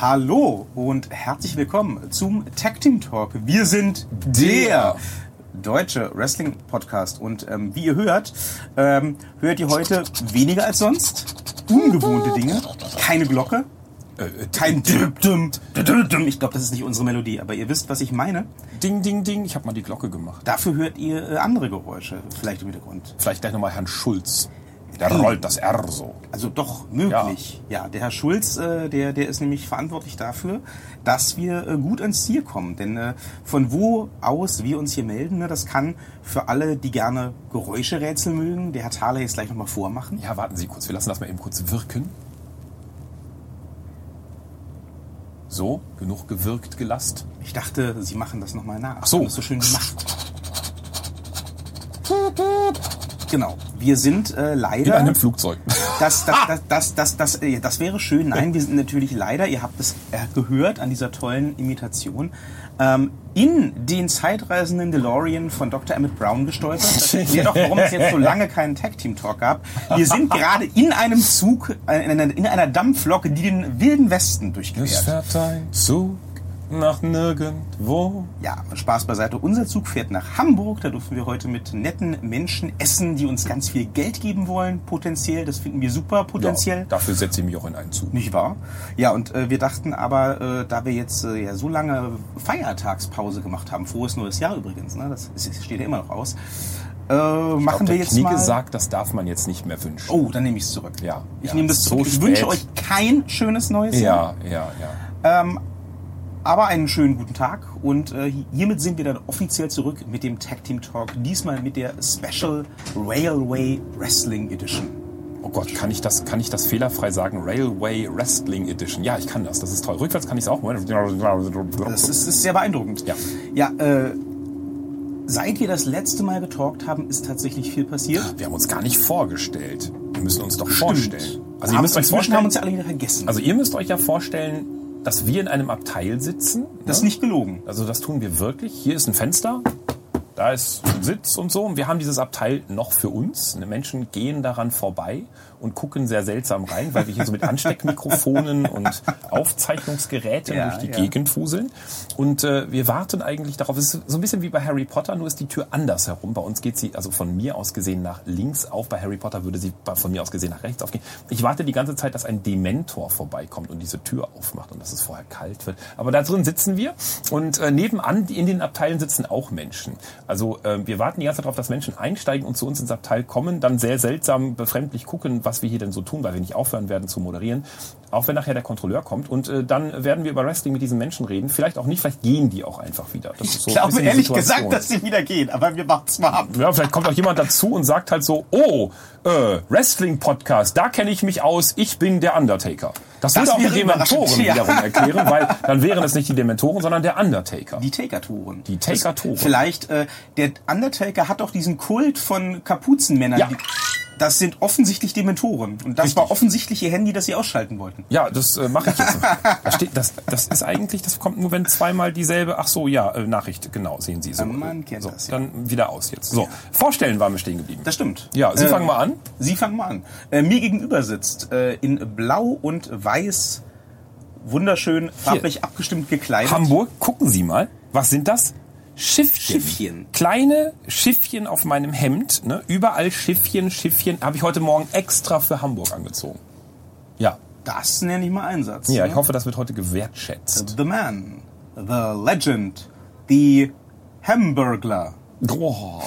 Hallo und herzlich willkommen zum Tag Team Talk. Wir sind der deutsche Wrestling Podcast und ähm, wie ihr hört, ähm, hört ihr heute weniger als sonst ungewohnte Dinge, keine Glocke, äh, kein Düm, Düm, Düm. Ich glaube, das ist nicht unsere Melodie, aber ihr wisst, was ich meine. Ding, ding, ding. Ich habe mal die Glocke gemacht. Dafür hört ihr äh, andere Geräusche, vielleicht im Hintergrund. Vielleicht gleich nochmal Herrn Schulz. Der rollt das R so. Also doch möglich. Ja, ja der Herr Schulz, äh, der, der ist nämlich verantwortlich dafür, dass wir äh, gut ans Ziel kommen. Denn äh, von wo aus wir uns hier melden, ne, das kann für alle, die gerne Geräuscherätsel mögen, der Herr Thaler jetzt gleich nochmal vormachen. Ja, warten Sie kurz. Wir lassen das mal eben kurz wirken. So, genug gewirkt, gelasst. Ich dachte, Sie machen das nochmal nach. Ach so. Das so schön gemacht. Genau. Wir sind äh, leider. In einem Flugzeug. Das, das, das, das, das, das, äh, das wäre schön. Nein, wir sind natürlich leider, ihr habt es äh, gehört an dieser tollen Imitation, ähm, in den zeitreisenden DeLorean von Dr. Emmett Brown gestolpert. Das erklärt auch, warum es jetzt so lange keinen Tag-Team-Talk gab. Wir sind gerade in einem Zug, äh, in einer, in einer Dampflok, die den wilden Westen Es durchquert. fährt ein Zug nach nirgendwo. Ja, Spaß beiseite. Unser Zug fährt nach Hamburg. Da dürfen wir heute mit netten Menschen essen, die uns ganz viel Geld geben wollen, potenziell. Das finden wir super, potenziell. Ja, dafür setze ich mich auch in einen Zug. Nicht wahr? Ja, und äh, wir dachten aber, äh, da wir jetzt äh, ja so lange Feiertagspause gemacht haben, frohes neues Jahr übrigens, ne? das steht ja immer noch aus, äh, machen glaub, wir jetzt Knigge mal... sagt, das darf man jetzt nicht mehr wünschen. Oh, dann nehme ich es zurück. Ja, Ich ja, nehme das so zurück. Ich spät. wünsche euch kein schönes neues Jahr. Ja, ja, ja. Ähm, aber einen schönen guten Tag und äh, hiermit sind wir dann offiziell zurück mit dem Tag Team Talk, diesmal mit der Special Railway Wrestling Edition. Oh Gott, kann ich das, kann ich das fehlerfrei sagen? Railway Wrestling Edition. Ja, ich kann das. Das ist toll. Rückwärts kann ich es auch. Das ist, ist sehr beeindruckend. Ja. Ja, äh, seit wir das letzte Mal getalkt haben, ist tatsächlich viel passiert. Wir haben uns gar nicht vorgestellt. Wir müssen uns doch vorstellen. Also ihr haben, müsst euch inzwischen haben vorstellen, uns ja alle wieder vergessen. also ihr müsst euch ja vorstellen, dass wir in einem Abteil sitzen. das ist ne? nicht gelogen. Also das tun wir wirklich. Hier ist ein Fenster, da ist Sitz und so. Und wir haben dieses Abteil noch für uns. Menschen gehen daran vorbei und gucken sehr seltsam rein, weil wir hier so mit Ansteckmikrofonen und Aufzeichnungsgeräten Ja, durch die ja. Gegend fuseln. Und äh, wir warten eigentlich darauf. Es ist so ein bisschen wie bei Harry Potter, nur ist die Tür anders herum. Bei uns geht sie also von mir aus gesehen nach links auf. Bei Harry Potter würde sie von mir aus gesehen nach rechts aufgehen. Ich warte die ganze Zeit, dass ein Dementor vorbeikommt und diese Tür aufmacht und dass es vorher kalt wird. Aber da drin sitzen wir und äh, nebenan in den Abteilen sitzen auch Menschen. Also äh, wir warten die ganze Zeit darauf, dass Menschen einsteigen und zu uns ins Abteil kommen, dann sehr seltsam befremdlich gucken, was wir hier denn so tun, weil wir nicht aufhören werden zu moderieren. Auch wenn nachher der Kontrolleur kommt und äh, dann werden wir über Wrestling mit diesen Menschen reden. Vielleicht auch nicht, vielleicht gehen die auch einfach wieder. Das ist so Ich ein glaube ehrlich gesagt, dass sie wieder gehen, aber wir warten es mal ab. Ja, vielleicht kommt auch jemand dazu und sagt halt so, oh, äh, Wrestling-Podcast, da kenne ich mich aus, ich bin der Undertaker. Das, Das würde auch die Dementoren ja. wiederum erklären, weil dann wären es nicht die Dementoren, sondern der Undertaker. Die Taker-Touren. Die Taker-Touren. Vielleicht, äh, der Undertaker hat doch diesen Kult von Kapuzenmännern. Ja. Das sind offensichtlich Dementoren. Und das Richtig. war offensichtlich ihr Handy, das sie ausschalten wollten. Ja, das äh, mache ich jetzt. Da steht, das, das ist eigentlich, das kommt nur, wenn zweimal dieselbe, ach so, ja, äh, Nachricht, genau, sehen Sie so. Man kennt so, das, ja. Dann wieder aus jetzt. So, vorstellen waren wir stehen geblieben. Das stimmt. Ja, Sie Äh, fangen mal an. Sie fangen mal an. Äh, mir gegenüber sitzt äh, in blau und weiß wunderschön farblich abgestimmt gekleidet. Hamburg, gucken Sie mal, was sind das? Schiffchen. Schiffchen. Kleine Schiffchen auf meinem Hemd. Ne? Überall Schiffchen, Schiffchen. Habe ich heute Morgen extra für Hamburg angezogen. Ja. Das nenne ich mal Einsatz. Ja, ne? ich hoffe, das wird heute gewertschätzt. The Man, The Legend, The Hamburglar, Oh.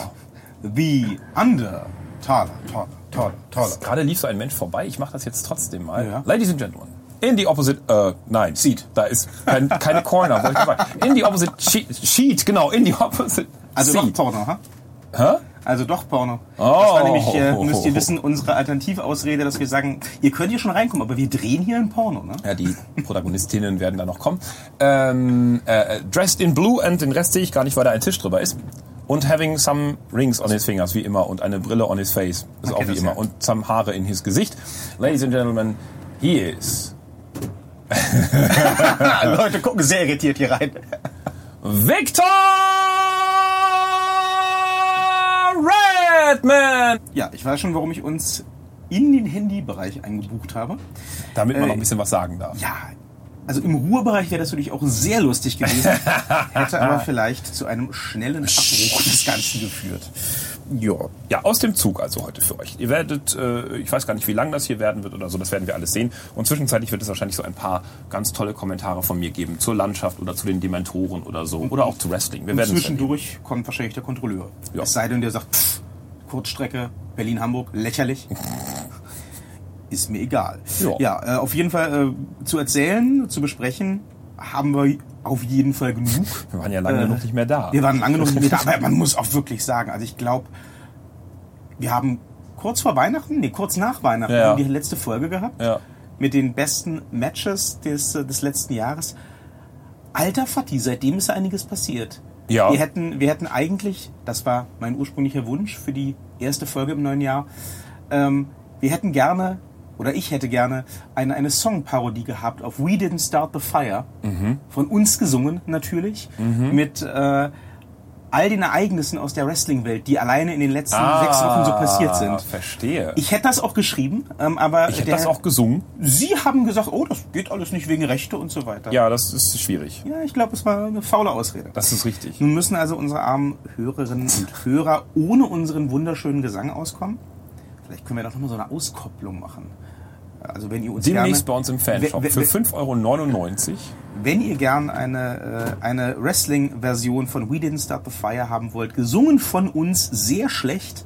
The Under. Taler, Taler, Taler, Taler. Gerade lief so ein Mensch vorbei. Ich mache das jetzt trotzdem mal. Ja. Ladies and Gentlemen. In the opposite, äh, nein, Seat. Da ist kein, keine Corner, wollte ich sagen. In the opposite sheet, sheet, genau, in the opposite Also doch seat. Porno, ha? Hä? Also doch Porno. Oh. Das war nämlich, äh, müsst ihr wissen, unsere Alternativausrede, dass wir sagen, ihr könnt hier schon reinkommen, aber wir drehen hier ein Porno, ne? Ja, die Protagonistinnen werden da noch kommen. Ähm, äh, dressed in blue and den Rest sehe ich gar nicht, weil da ein Tisch drüber ist. Und having some rings on his fingers, wie immer, und eine Brille on his face, ist auch kennt wie immer. ja. Und some Haare in his Gesicht. Ladies and Gentlemen, he is Leute gucken sehr irritiert hier rein. Victor Redman! Ja, ich weiß schon, warum ich uns in den Handybereich eingebucht habe. Damit man Äh, noch ein bisschen was sagen darf. Ja, Also im Ruhebereich wäre das natürlich auch sehr lustig gewesen, hätte aber vielleicht zu einem schnellen Abbruch des Ganzen geführt. Ja. Ja, aus dem Zug also heute für euch. Ihr werdet, äh, ich weiß gar nicht, wie lang das hier werden wird oder so, das werden wir alles sehen. Und zwischenzeitlich wird es wahrscheinlich so ein paar ganz tolle Kommentare von mir geben zur Landschaft oder zu den Dementoren oder so. Oder auch zu Wrestling. Wir Und werden zwischendurch kommt wahrscheinlich der Kontrolleur. Ja. Es sei denn, der sagt, pff, Kurzstrecke, Berlin-Hamburg, lächerlich. Ist mir egal. Ja. Ja, äh, auf jeden Fall äh, zu erzählen, zu besprechen, haben wir auf jeden Fall genug. Wir waren ja lange genug nicht mehr da. Wir waren lange noch nicht da, aber man muss auch wirklich sagen, also ich glaube, wir haben kurz vor Weihnachten, nee, kurz nach Weihnachten, Ja, haben die letzte Folge gehabt. Ja. Mit den besten Matches des, äh, des letzten Jahres. Alter Fatti, seitdem ist einiges passiert. Ja. Wir hätten, wir hätten eigentlich, das war mein ursprünglicher Wunsch für die erste Folge im neuen Jahr, ähm, wir hätten gerne, oder ich hätte gerne, eine, eine Songparodie gehabt auf We Didn't Start the Fire. Mhm. Von uns gesungen natürlich. Mit äh, all den Ereignissen aus der Wrestling-Welt, die alleine in den letzten sechs Wochen so passiert sind. Ah, Verstehe. Ich, Ich hätte das auch geschrieben, ähm, aber hätte der- das auch gesungen. Sie haben gesagt, oh, das geht alles nicht wegen Rechte und so weiter. Ja, das ist schwierig. Ja, ich glaube, es war eine faule Ausrede. Das ist richtig. Nun müssen also unsere armen Hörerinnen und Hörer ohne unseren wunderschönen Gesang auskommen. Vielleicht können wir doch nochmal so eine Auskopplung machen. Also wenn ihr uns Demnächst bei gerne, uns im Fanshop für wer- 5,99 Euro. wenn ihr gern eine, äh, eine Wrestling-Version von We Didn't Start the Fire haben wollt, gesungen von uns sehr schlecht,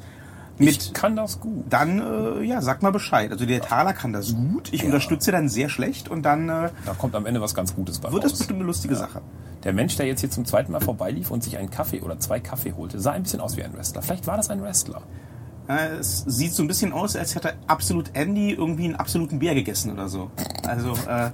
Ich mit kann das gut. dann, äh, ja, sagt mal Bescheid. Also der Taler kann das gut, ich unterstütze dann sehr schlecht und dann äh, Da kommt am Ende was ganz Gutes bei wird das raus. bestimmt eine lustige Sache. Der Mensch, der jetzt hier zum zweiten Mal vorbeilief und sich einen Kaffee oder zwei Kaffee holte, sah ein bisschen aus wie ein Wrestler. Vielleicht war das ein Wrestler. Es sieht so ein bisschen aus, als hätte absolut Andy irgendwie einen absoluten Bär gegessen oder so. Also, äh,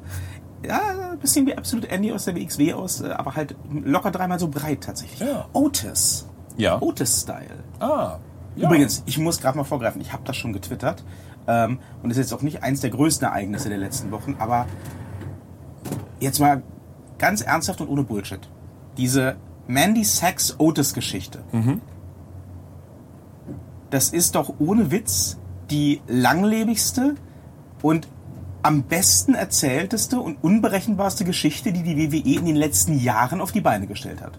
ja, ein bisschen wie absolut Andy aus der WXW aus, äh, aber halt locker dreimal so breit tatsächlich. Ja. Otis. Ja. Otis-Style. Ah. Ja. Übrigens, ich muss gerade mal vorgreifen, ich habe das schon getwittert. Ähm, und ist jetzt auch nicht eins der größten Ereignisse der letzten Wochen, aber jetzt mal ganz ernsthaft und ohne Bullshit. Diese Mandy Sachs Otis Geschichte. Das ist doch ohne Witz die langlebigste und am besten erzählteste und unberechenbarste Geschichte, die die WWE in den letzten Jahren auf die Beine gestellt hat.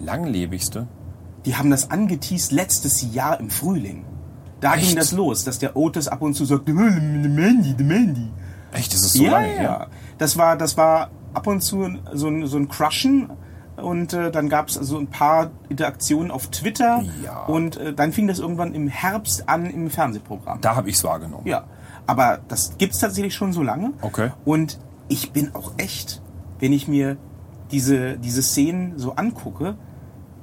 Langlebigste. Die haben das angeteased letztes Jahr im Frühling. Da Echt? ging das los, dass der Otis ab und zu sagt, "The Mandy, the Mandy. Echt, das ist so ja, lange ja. her. Das war, das war ab und zu so ein, so ein Crushen und äh, dann gab es so ein paar Interaktionen auf Twitter Ja. und äh, dann fing das irgendwann im Herbst an im Fernsehprogramm. Da habe ich es wahrgenommen. Ja, aber das gibt's tatsächlich schon so lange. Okay. Und ich bin auch echt, wenn ich mir diese, diese Szenen so angucke,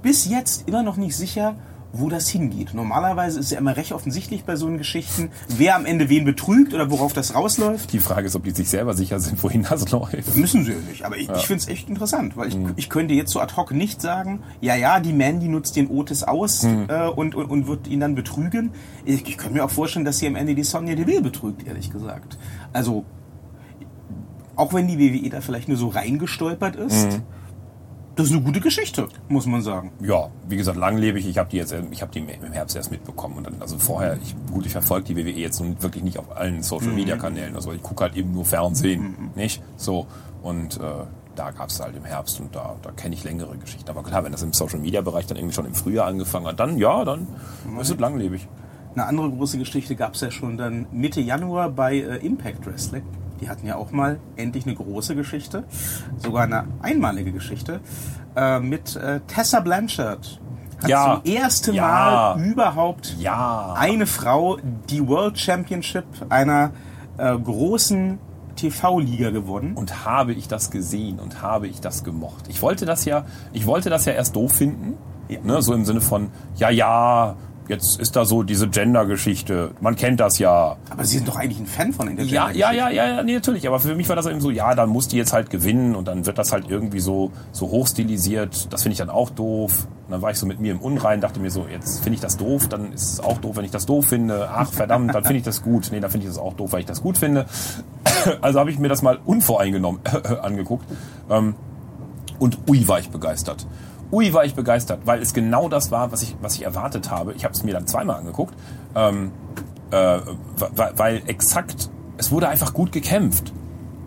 bis jetzt immer noch nicht sicher, wo das hingeht. Normalerweise ist ja immer recht offensichtlich bei so einen Geschichten, wer am Ende wen betrügt oder worauf das rausläuft. Die Frage ist, ob die sich selber sicher sind, wohin das läuft. Müssen sie ja nicht, aber ich, ich finde es echt interessant, weil ich, ich könnte jetzt so ad hoc nicht sagen, ja, ja, die Mandy nutzt den Otis aus äh, und, und, und wird ihn dann betrügen. Ich, ich könnte mir auch vorstellen, dass sie am Ende die Sonja Deville betrügt, ehrlich gesagt. Also, auch wenn die WWE da vielleicht nur so reingestolpert ist, das ist eine gute Geschichte, muss man sagen. Ja, wie gesagt, langlebig. Ich habe die jetzt, ich habe die im Herbst erst mitbekommen und dann, also vorher, ich, gut, ich verfolge die WWE jetzt nun wirklich nicht auf allen Social Media Kanälen. Also ich gucke halt eben nur Fernsehen, nicht? So und äh, da gab es halt im Herbst und da, da kenne ich längere Geschichten. Aber klar, wenn das im Social Media Bereich dann irgendwie schon im Frühjahr angefangen hat, dann ja, dann ist es langlebig. Eine andere große Geschichte gab es ja schon dann Mitte Januar bei äh, Impact Wrestling. Die hatten ja auch mal endlich eine große Geschichte, sogar eine einmalige Geschichte, äh, mit äh, Tessa Blanchard. Hat Ja. zum ersten Ja. Mal überhaupt Ja. eine Frau die World Championship einer äh, großen TV-Liga gewonnen. Und habe ich das gesehen und habe ich das gemocht. Ich wollte das ja, ich wollte das ja erst doof finden. Ja. Ne, so im Sinne von, ja, ja, jetzt ist da so diese Gender-Geschichte. Man kennt das ja. Aber Sie sind doch eigentlich ein Fan von Ja, Intergender. ja, ja, ja, ja, nee, natürlich. Aber für mich war das eben so, ja, dann muss die jetzt halt gewinnen und dann wird das halt irgendwie so, so hochstilisiert. Das finde ich dann auch doof. Und dann war ich so mit mir im Unrein, dachte mir so, jetzt finde ich das doof, dann ist es auch doof, wenn ich das doof finde. Ach, verdammt, dann finde ich das gut. Nee, dann finde ich das auch doof, weil ich das gut finde. Also habe ich mir das mal unvoreingenommen angeguckt. Ähm, und ui, war ich begeistert. Ui, war ich begeistert, weil es genau das war, was ich, was ich erwartet habe. Ich habe es mir dann zweimal angeguckt, ähm, äh, weil, weil exakt, es wurde einfach gut gekämpft.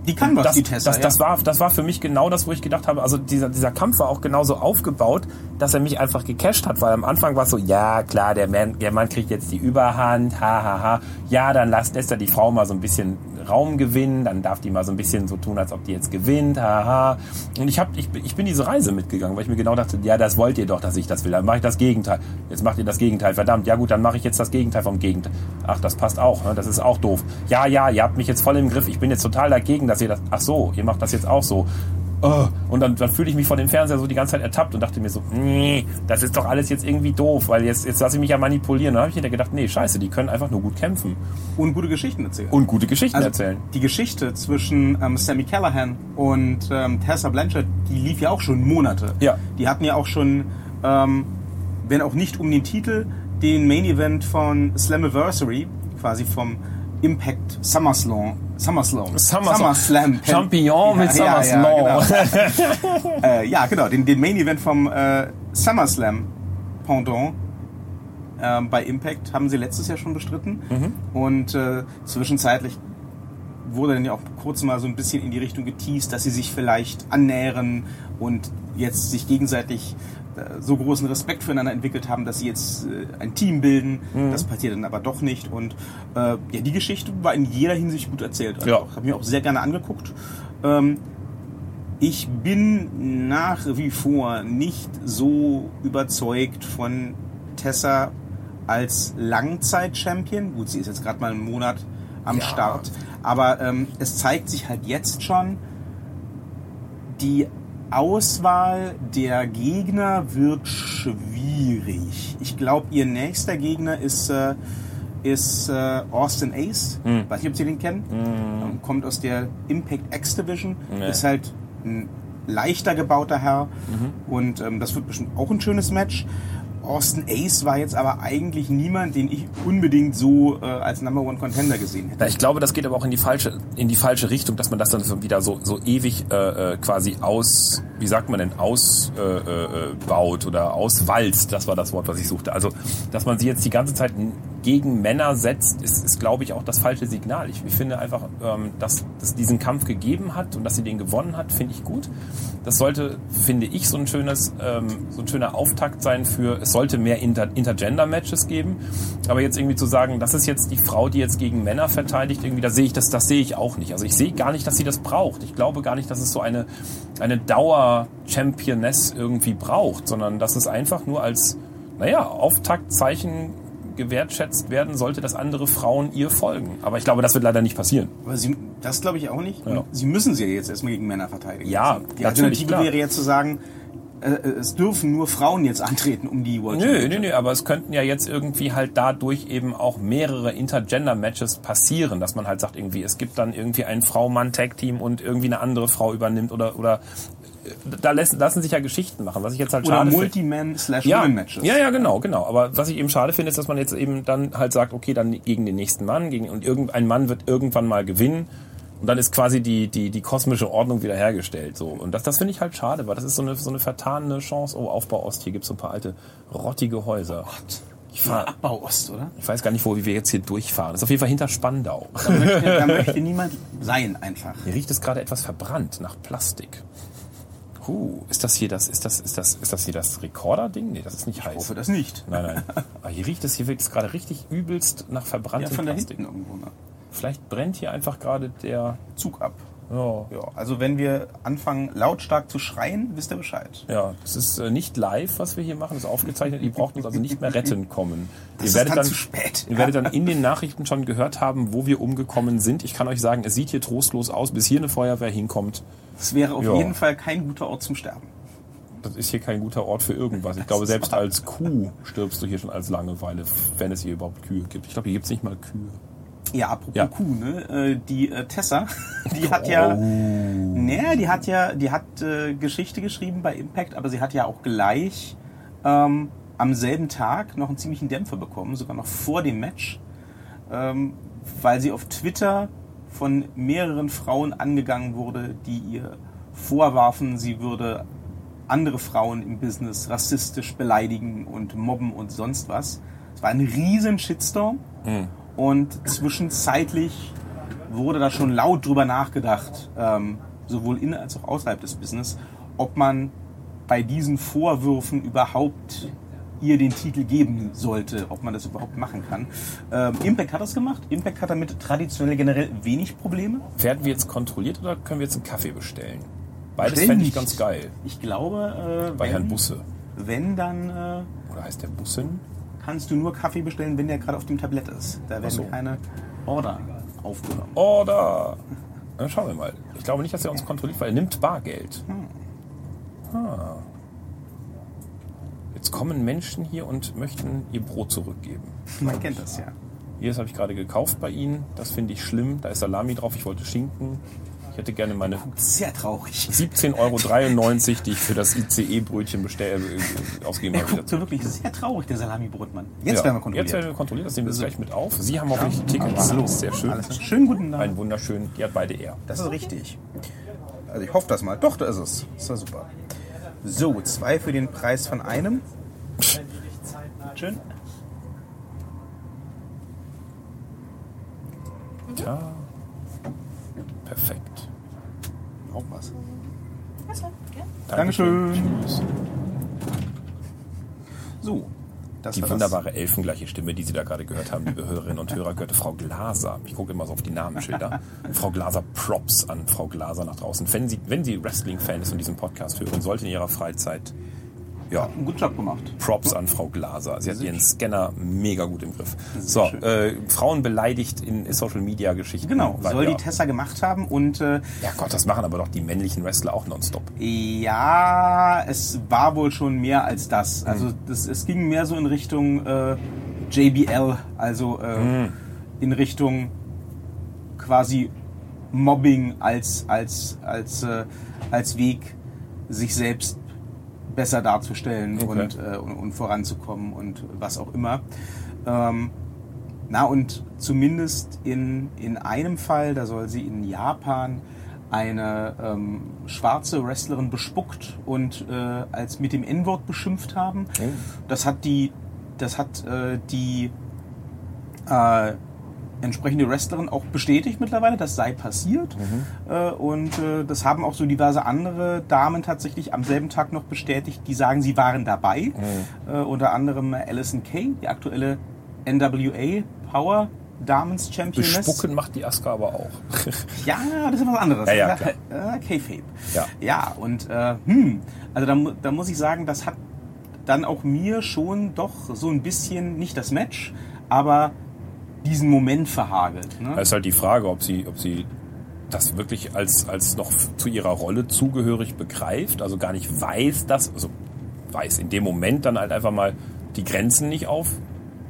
Die kann was, das, die Tessa, das, das, ja. war, das war für mich genau das, wo ich gedacht habe, also dieser, dieser Kampf war auch genauso aufgebaut, dass er mich einfach gecasht hat, weil am Anfang war es so, ja klar, der Mann, der Mann kriegt jetzt die Überhand, ha, ha, ha. Ja, dann lässt, lässt er die Frau mal so ein bisschen Raum gewinnen, dann darf die mal so ein bisschen so tun, als ob die jetzt gewinnt, haha. Und ich, hab, ich, ich bin diese Reise mitgegangen, weil ich mir genau dachte, ja, das wollt ihr doch, dass ich das will, dann mache ich das Gegenteil. Jetzt macht ihr das Gegenteil, verdammt, ja gut, dann mache ich jetzt das Gegenteil vom Gegenteil. Ach, das passt auch, ne? das ist auch doof. Ja, ja, ihr habt mich jetzt voll im Griff, ich bin jetzt total dagegen, dass ihr das, ach so, ihr macht das jetzt auch so. Oh, und dann, dann fühle ich mich vor dem Fernseher so die ganze Zeit ertappt und dachte mir so, nee, das ist doch alles jetzt irgendwie doof, weil jetzt, jetzt lasse ich mich ja manipulieren. Dann habe ich mir gedacht, nee, scheiße, die können einfach nur gut kämpfen Und gute Geschichten erzählen. und gute Geschichten Also, erzählen. Die Geschichte zwischen ähm, Sammy Callahan und ähm, Tessa Blanchard, die lief ja auch schon Monate. Ja. Die hatten ja auch schon, ähm, wenn auch nicht um den Titel, den Main Event von Slammiversary, quasi vom Impact SummerSlam. SummerSlam. Summer- SummerSlam. Champignon mit Ja, SummerSlam. Ja, genau. äh, ja, genau. Den, den Main Event vom äh, SummerSlam Pendant ähm, bei Impact haben sie letztes Jahr schon bestritten. Und äh, zwischenzeitlich wurde dann ja auch kurz mal so ein bisschen in die Richtung geteased, dass sie sich vielleicht annähern und jetzt sich gegenseitig so großen Respekt füreinander entwickelt haben, dass sie jetzt äh, ein Team bilden. Das passiert dann aber doch nicht. Und äh, ja, die Geschichte war in jeder Hinsicht gut erzählt. Also Ja. Habe mir auch sehr gerne angeguckt. Ähm, ich bin nach wie vor nicht so überzeugt von Tessa als Langzeit-Champion. Gut, sie ist jetzt gerade mal einen Monat am Ja. Start. Aber ähm, es zeigt sich halt jetzt schon, die Auswahl der Gegner wird schwierig. Ich glaube, ihr nächster Gegner ist, äh, ist äh, Austin Ace. Hm. Weiß nicht, ob Sie den kennen. Ähm, Kommt aus der Impact X Division. Nee. Ist halt ein leichter gebauter Herr. Mhm. Und ähm, das wird bestimmt auch ein schönes Match. Austin Ace war jetzt aber eigentlich niemand, den ich unbedingt so äh, als Number One Contender gesehen hätte. Ja, ich glaube, das geht aber auch in die falsche, in die falsche Richtung, dass man das dann wieder so, so ewig äh, äh, quasi aus, wie sagt man denn, ausbaut äh, äh, baut oder auswalzt. Das war das Wort, was ich suchte. Also, dass man sie jetzt die ganze Zeit gegen Männer setzt, ist, ist glaube ich, auch das falsche Signal. Ich, ich finde einfach, ähm, dass es diesen Kampf gegeben hat und dass sie den gewonnen hat, finde ich gut. Das sollte, finde ich, so ein schönes, ähm, so ein schöner Auftakt sein für, es sollte mehr Inter Intergender-Matches geben. Aber jetzt irgendwie zu sagen, das ist jetzt die Frau, die jetzt gegen Männer verteidigt, irgendwie, da sehe ich das, das sehe ich auch nicht. Also ich sehe gar nicht, dass sie das braucht. Ich glaube gar nicht, dass es so eine, eine Dauer-Championess irgendwie braucht, sondern dass es einfach nur als, naja, Auftaktzeichen gewertschätzt werden sollte, dass andere Frauen ihr folgen. Aber ich glaube, das wird leider nicht passieren. Aber sie, das glaube ich auch nicht. Ja. Sie müssen sie ja jetzt erstmal gegen Männer verteidigen. Ja, die Alternative klar. wäre jetzt zu sagen, äh, es dürfen nur Frauen jetzt antreten um die World Nö, Championship. nö, nö, aber es könnten ja jetzt irgendwie halt dadurch eben auch mehrere Intergender-Matches passieren, dass man halt sagt, irgendwie, es gibt dann irgendwie ein Frau-Mann-Tag-Team und irgendwie eine andere Frau übernimmt oder, oder äh, da lassen, lassen sich ja Geschichten machen, was ich jetzt halt Oder schade. Multi-Man slash Ja, Women-Matches. ja, ja, genau, genau. Aber was ich eben schade finde, ist, dass man jetzt eben dann halt sagt, okay, dann gegen den nächsten Mann, gegen, und irgendein Mann wird irgendwann mal gewinnen. Und dann ist quasi die, die, die kosmische Ordnung wiederhergestellt. So. Und das, das finde ich halt schade, weil das ist so eine, so eine vertane Chance. Oh, Aufbau Ost, hier gibt's so ein paar alte, rottige Häuser. Ich, fahr, Abbau Ost, oder? ich weiß gar nicht, wo wir jetzt hier durchfahren. Das ist auf jeden Fall hinter Spandau. Da möchte, da möchte niemand sein, einfach. Hier riecht es gerade etwas verbrannt nach Plastik. Huh, ist das hier das, ist das, ist das, ist das hier das Rekorder-Ding? Nee, das ist nicht Ich heiß. hoffe das nicht. Nein, nein. Aber hier riecht es, hier wirkt es gerade richtig übelst nach Ja, verbranntem von da Plastik. hinten irgendwo. Ne? Vielleicht brennt hier einfach gerade der. Zug ab. Ja, Ja, also wenn wir anfangen lautstark zu schreien, wisst ihr Bescheid. ja das ist äh, nicht live, was wir hier machen, das ist aufgezeichnet. Ihr braucht uns also nicht mehr retten kommen. Das ihr ist werdet dann dann, zu spät. Ihr werdet dann in den Nachrichten schon gehört haben, wo wir umgekommen sind. Ich kann euch sagen, es sieht hier trostlos aus, bis hier eine Feuerwehr hinkommt. Es wäre auf Ja. jeden Fall kein guter Ort zum Sterben. Das ist hier kein guter Ort für irgendwas. Ich glaube, selbst als Kuh stirbst du hier schon als Langeweile, wenn es hier überhaupt Kühe gibt. Ich glaube, hier gibt es nicht mal Kühe. Ja, apropos Ja. Kuh, ne? Äh, Die äh, Tessa, die hat ja, naja, die hat ja, die hat äh, Geschichte geschrieben bei Impact, aber sie hat ja auch gleich ähm, am selben Tag noch einen ziemlichen Dämpfer bekommen, sogar noch vor dem Match, ähm, weil sie auf Twitter von mehreren Frauen angegangen wurde, die ihr vorwarfen, sie würde andere Frauen im Business rassistisch beleidigen und mobben und sonst was. Es war ein riesen Shitstorm. Und zwischenzeitlich wurde da schon laut drüber nachgedacht, ähm, sowohl in als auch außerhalb des Business, ob man bei diesen Vorwürfen überhaupt ihr den Titel geben sollte, ob man das überhaupt machen kann. Ähm, Impact hat das gemacht. Impact hat damit traditionell generell wenig Probleme. Werden wir jetzt kontrolliert oder können wir jetzt einen Kaffee bestellen? Beides Bestellen fände ich ganz geil. Ich glaube, äh, Bei wenn, Herrn Busse. wenn dann äh, Oder heißt der Bussen? Kannst du nur Kaffee bestellen, wenn der gerade auf dem Tablett ist. Da werden so. keine Order aufgenommen. Oder. Dann schauen wir mal. Ich glaube nicht, dass er uns kontrolliert, weil er nimmt Bargeld. Ah. Jetzt kommen Menschen hier und möchten ihr Brot zurückgeben. Man kennt das ja. Hier, das habe ich gerade gekauft bei Ihnen. Das finde ich schlimm. Da ist Salami drauf. Ich wollte Schinken. Ich hätte gerne meine Sehr traurig. 17,93 Euro, die ich für das ICE-Brötchen bestell, äh, ausgegeben habe. so wirklich sehr traurig, der Salami-Brotmann. Jetzt Ja, werden wir kontrolliert. Jetzt werden wir kontrolliert. Das nehmen wir gleich mit auf. Sie haben hoffentlich die Tickets. Hallo. Sehr schön. Alles. Schönen guten Tag. Einen wunderschönen. Die hat beide er. Das ist richtig. Also ich hoffe das mal. Doch, da ist es. Das war super. So, zwei für den Preis von einem. Schön. Tja. Perfekt. Auch was. Dankeschön. Dankeschön. Tschüss. So. Das Die war wunderbare elfengleiche Stimme, die Sie da gerade gehört haben, liebe Hörerinnen und Hörer, gehörte Frau Glaser. Ich gucke immer so auf die Namensschilder. Frau Glaser, Props an Frau Glaser nach draußen. Wenn Sie, wenn Sie Wrestling-Fan ist und diesen Podcast hören, sollte in Ihrer Freizeit, ja, einen guten Job gemacht. Props an Frau Glaser. Sie hat ihren Scanner mega gut im Griff. So, äh, Frauen beleidigt in Social-Media-Geschichten. Genau, Weil, soll die Tessa gemacht haben und äh, Ja Gott, das machen aber doch die männlichen Wrestler auch nonstop. ja, es war wohl schon mehr als das. Also das, es ging mehr so in Richtung äh, JBL, also äh, in Richtung quasi Mobbing als, als, als, äh, als Weg, sich selbst besser darzustellen Okay. und, äh, und, und voranzukommen und was auch immer. Ähm, na und zumindest in, in einem Fall, da soll sie in Japan eine ähm, schwarze Wrestlerin bespuckt und äh, als mit dem N-Wort beschimpft haben. Oh. Das hat die, das hat äh, die äh, entsprechende Wrestlerin auch bestätigt mittlerweile, das sei passiert. Äh, und äh, das haben auch so diverse andere Damen tatsächlich am selben Tag noch bestätigt, die sagen, sie waren dabei. Äh, unter anderem Alison Kay, die aktuelle NWA Power Damens Championess. Bespucken macht die Aska aber auch. Ja, das ist was anderes. Ja, ja, klar. K-Fape. Ja. ja, und äh, hm, also da, da muss ich sagen, das hat dann auch mir schon doch so ein bisschen, nicht das Match, aber diesen Moment verhagelt. Ne? Da ist halt die Frage, ob sie, ob sie das wirklich als, als noch zu ihrer Rolle zugehörig begreift, also gar nicht weiß, dass, also weiß in dem Moment dann halt einfach mal die Grenzen nicht auf,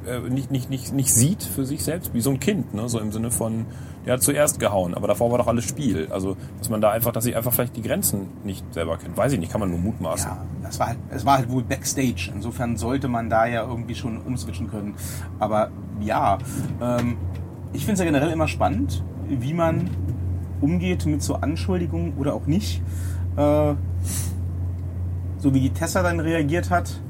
äh, nicht, nicht, nicht, nicht sieht für sich selbst, wie so ein Kind, ne? so im Sinne von, der hat zuerst gehauen, aber davor war doch alles Spiel. Also, dass man da einfach, dass sie einfach vielleicht die Grenzen nicht selber kennt. Weiß ich nicht, kann man nur mutmaßen. Ja, das war halt, es war halt wohl Backstage. Insofern sollte man da ja irgendwie schon umswitchen können. Aber ja, ähm, ich finde es ja generell immer spannend, wie man umgeht mit so Anschuldigungen oder auch nicht. Äh, so wie die Tessa dann reagiert hat,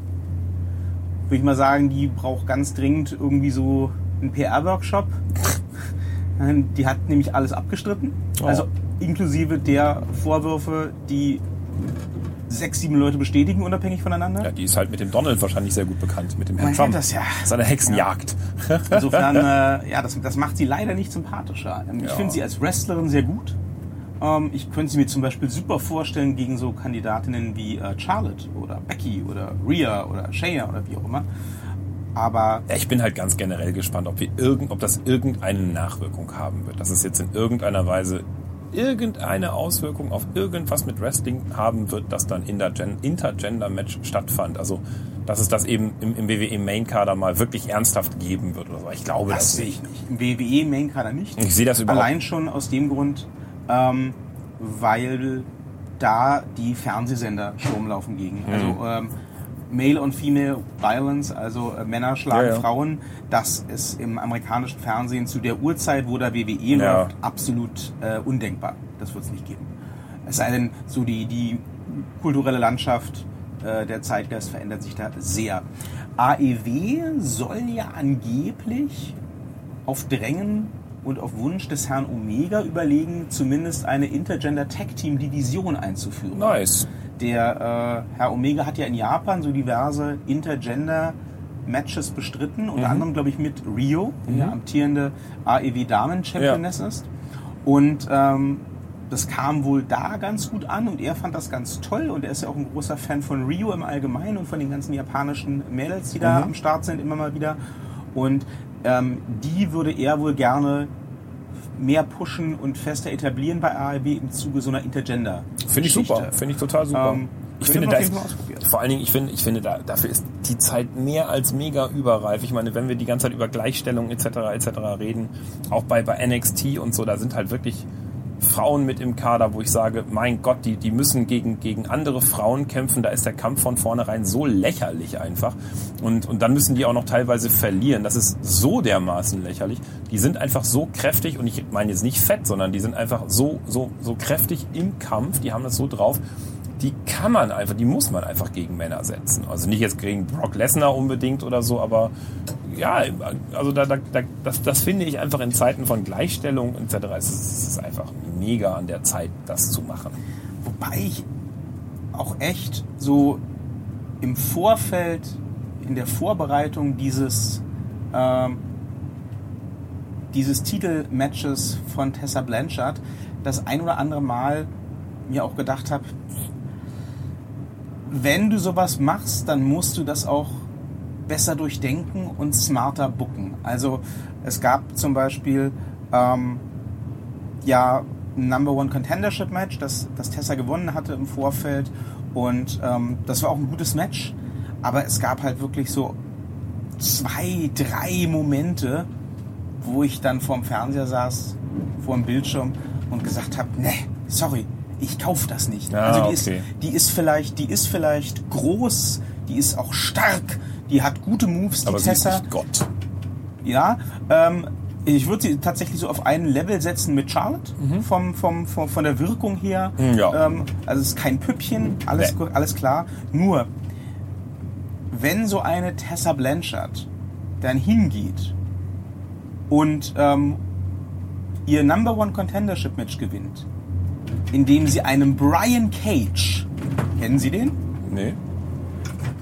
würde ich mal sagen, die braucht ganz dringend irgendwie so einen PR-Workshop. Die hat nämlich alles abgestritten. Oh. Also inklusive der Vorwürfe, die sechs, sieben Leute bestätigen, unabhängig voneinander. Ja, die ist halt mit dem Donald wahrscheinlich sehr gut bekannt, mit dem Herrn Man Trump. das ja. Seine Hexenjagd. Insofern, äh, ja, das, das macht sie leider nicht sympathischer. Ähm, Ich Ja. finde sie als Wrestlerin sehr gut. Ähm, ich könnte sie mir zum Beispiel super vorstellen gegen so Kandidatinnen wie äh, Charlotte oder Becky oder Rhea oder Shayna oder wie auch immer. Aber ich bin halt ganz generell gespannt, ob, wir irgend, ob das irgendeine Nachwirkung haben wird. Dass es jetzt in irgendeiner Weise irgendeine Auswirkung auf irgendwas mit Wrestling haben wird, das dann in der Gen Intergender-Match stattfand. Also, dass es das eben im, im WWE-Main-Kader mal wirklich ernsthaft geben wird oder so. Ich glaube das, das sehe nicht. ich nicht. Im WWE-Main-Kader nicht. Ich sehe das überhaupt Allein schon aus dem Grund, ähm, weil da die Fernsehsender Sturm laufen gegen. Mhm. Also ähm, Male und Female Violence, also äh, Männer schlagen Ja, ja. Frauen, das ist im amerikanischen Fernsehen zu der Uhrzeit, wo da WWE Ja. läuft, absolut äh, undenkbar. Das wird es nicht geben. Es sei denn, so die, die kulturelle Landschaft, äh, der Zeitgeist verändert sich da sehr. AEW soll ja angeblich auf Drängen und auf Wunsch des Herrn Omega überlegen, zumindest eine Intergender Tag Team Division einzuführen. Nice. Der äh, Herr Omega hat ja in Japan so diverse Intergender Matches bestritten, unter Mhm. anderem glaube ich mit Rio, die ja amtierende AEW Damen Championess ist. Und ähm, das kam wohl da ganz gut an und er fand das ganz toll und er ist ja auch ein großer Fan von Rio im Allgemeinen und von den ganzen japanischen Mädels, die Mhm. da am Start sind, immer mal wieder. Und ähm, die würde er wohl gerne mehr pushen und fester etablieren bei AEW im Zuge so einer Intergender. Finde ich super. Finde ich total super. Ähm, ich finde, da ist, vor allen Dingen, ich finde, ich finde da, dafür ist die Zeit mehr als mega überreif. Ich meine, wenn wir die ganze Zeit über Gleichstellung etc. etc. reden, auch bei, bei NXT und so, da sind halt wirklich Frauen mit im Kader, wo ich sage, mein Gott, die, die müssen gegen, gegen andere Frauen kämpfen. Da ist der Kampf von vornherein so lächerlich einfach. Und, und dann müssen die auch noch teilweise verlieren. Das ist so dermaßen lächerlich. Die sind einfach so kräftig und ich meine jetzt nicht fett, sondern die sind einfach so, so, so kräftig im Kampf. Die haben das so drauf. Die kann man einfach, die muss man einfach gegen Männer setzen. Also nicht jetzt gegen Brock Lesnar unbedingt oder so, aber ja, also da, da, da, das, das finde ich einfach in Zeiten von Gleichstellung etc. Es ist, es ist einfach mega an der Zeit, das zu machen. Wobei ich auch echt so im Vorfeld, in der Vorbereitung dieses, ähm, dieses Titelmatches von Tessa Blanchard das ein oder andere Mal mir auch gedacht habe, wenn du sowas machst, dann musst du das auch besser durchdenken und smarter booken. Also es gab zum Beispiel ähm, ja ein Number One Contendership Match, das, das Tessa gewonnen hatte im Vorfeld und ähm, das war auch ein gutes Match, aber es gab halt wirklich so zwei, drei Momente, wo ich dann vorm Fernseher saß, vor dem Bildschirm und gesagt habe, ne, sorry, ich kauf das nicht. Ja, also die, okay. ist, die ist vielleicht, die ist vielleicht groß, die ist auch stark, die hat gute Moves, die Aber sie ist Tessa. nicht Gott. Ja, ähm, ich würde sie tatsächlich so auf ein Level setzen mit Charlotte, vom, vom, vom, von der Wirkung her. Mhm, ja. Ähm, also es ist kein Püppchen, alles, Nee. alles klar. Nur, wenn so eine Tessa Blanchard dann hingeht und ähm, ihr Number One Contendership Match gewinnt, indem sie einem Brian Cage, kennen Sie den? Nee.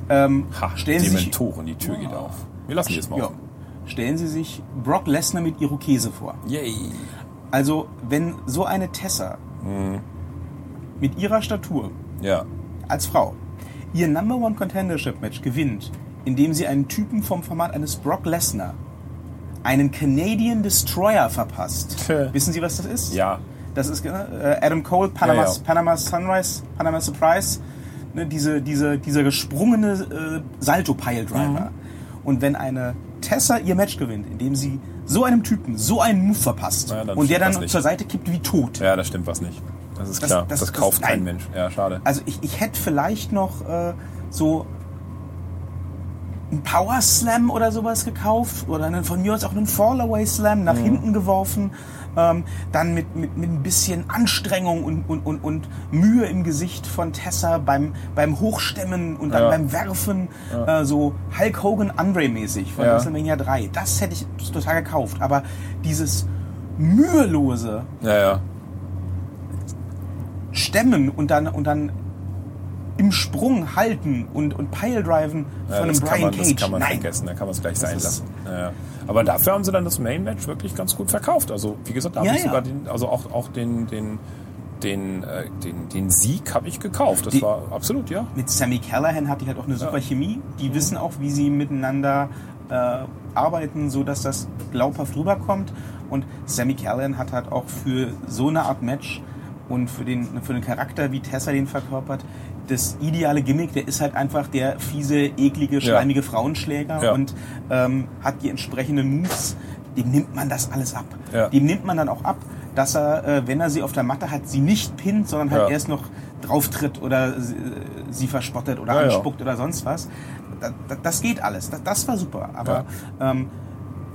Ähm, Ha, stellen Sie sich Dementoren, die Tür geht auf. Wir lassen die jetzt mal ja, offen. Stellen Sie sich Brock Lesnar mit Irokese vor. Yay. Also, wenn so eine Tessa Mhm. mit ihrer Statur Ja. als Frau ihr Number One Contendership Match gewinnt, indem sie einen Typen vom Format eines Brock Lesnar einen Canadian Destroyer verpasst. Wissen Sie, was das ist? Ja. Das ist äh, Adam Cole, Panama, Ja, ja. Panama Sunrise, Panama Surprise, ne, diese, diese, dieser gesprungene äh, Salto-Pile-Driver. Mhm. Und wenn eine Tessa ihr Match gewinnt, indem sie so einem Typen so einen Move verpasst Ja, und der das dann zur Seite kippt wie tot, Ja, da stimmt was nicht. Das ist Das- klar. das- Das, das- kauft kein. Mensch. Ja, schade. Also ich, ich hätte vielleicht noch äh, so einen Power Slam oder sowas gekauft oder einen, von mir aus auch einen Fallaway Slam nach hinten geworfen. Ähm, dann mit, mit, mit ein bisschen Anstrengung und, und, und, und Mühe im Gesicht von Tessa beim, beim Hochstemmen und dann Ja. beim Werfen, äh, so Hulk Hogan Andre mäßig von Ja. WrestleMania 3. Das hätte ich total gekauft. Aber dieses mühelose, Ja, ja. stemmen und dann, und dann im Sprung halten und, und Piledriven von ja einem das, Brian man, Cage. das kann man Nein. vergessen. Da kann man es gleich sein ist- lassen. Ja. Aber dafür haben sie dann das Main-Match wirklich ganz gut verkauft. Also, wie gesagt, da habe Ja, ich sogar den, also auch, auch den, den, den, äh, den, den Sieg habe ich gekauft. Das Die- war absolut, ja. Mit Sammy Callahan hatte ich halt auch eine super Chemie. Die wissen auch, wie sie miteinander äh, arbeiten, so dass das glaubhaft rüberkommt. Und Sammy Callahan hat halt auch für so eine Art Match und für den, für den Charakter, wie Tessa den verkörpert, das ideale Gimmick, der ist halt einfach der fiese, eklige, schleimige Frauenschläger Ja. und ähm, hat die entsprechenden Moves. Dem nimmt man das alles ab. Ja. Dem nimmt man dann auch ab, dass er, äh, wenn er sie auf der Matte hat, sie nicht pinnt, sondern halt Ja. erst noch drauf tritt oder sie, sie verspottet oder Ja, ja. anspuckt oder sonst was. Da, da, das geht alles. Das, das war super. Aber ähm,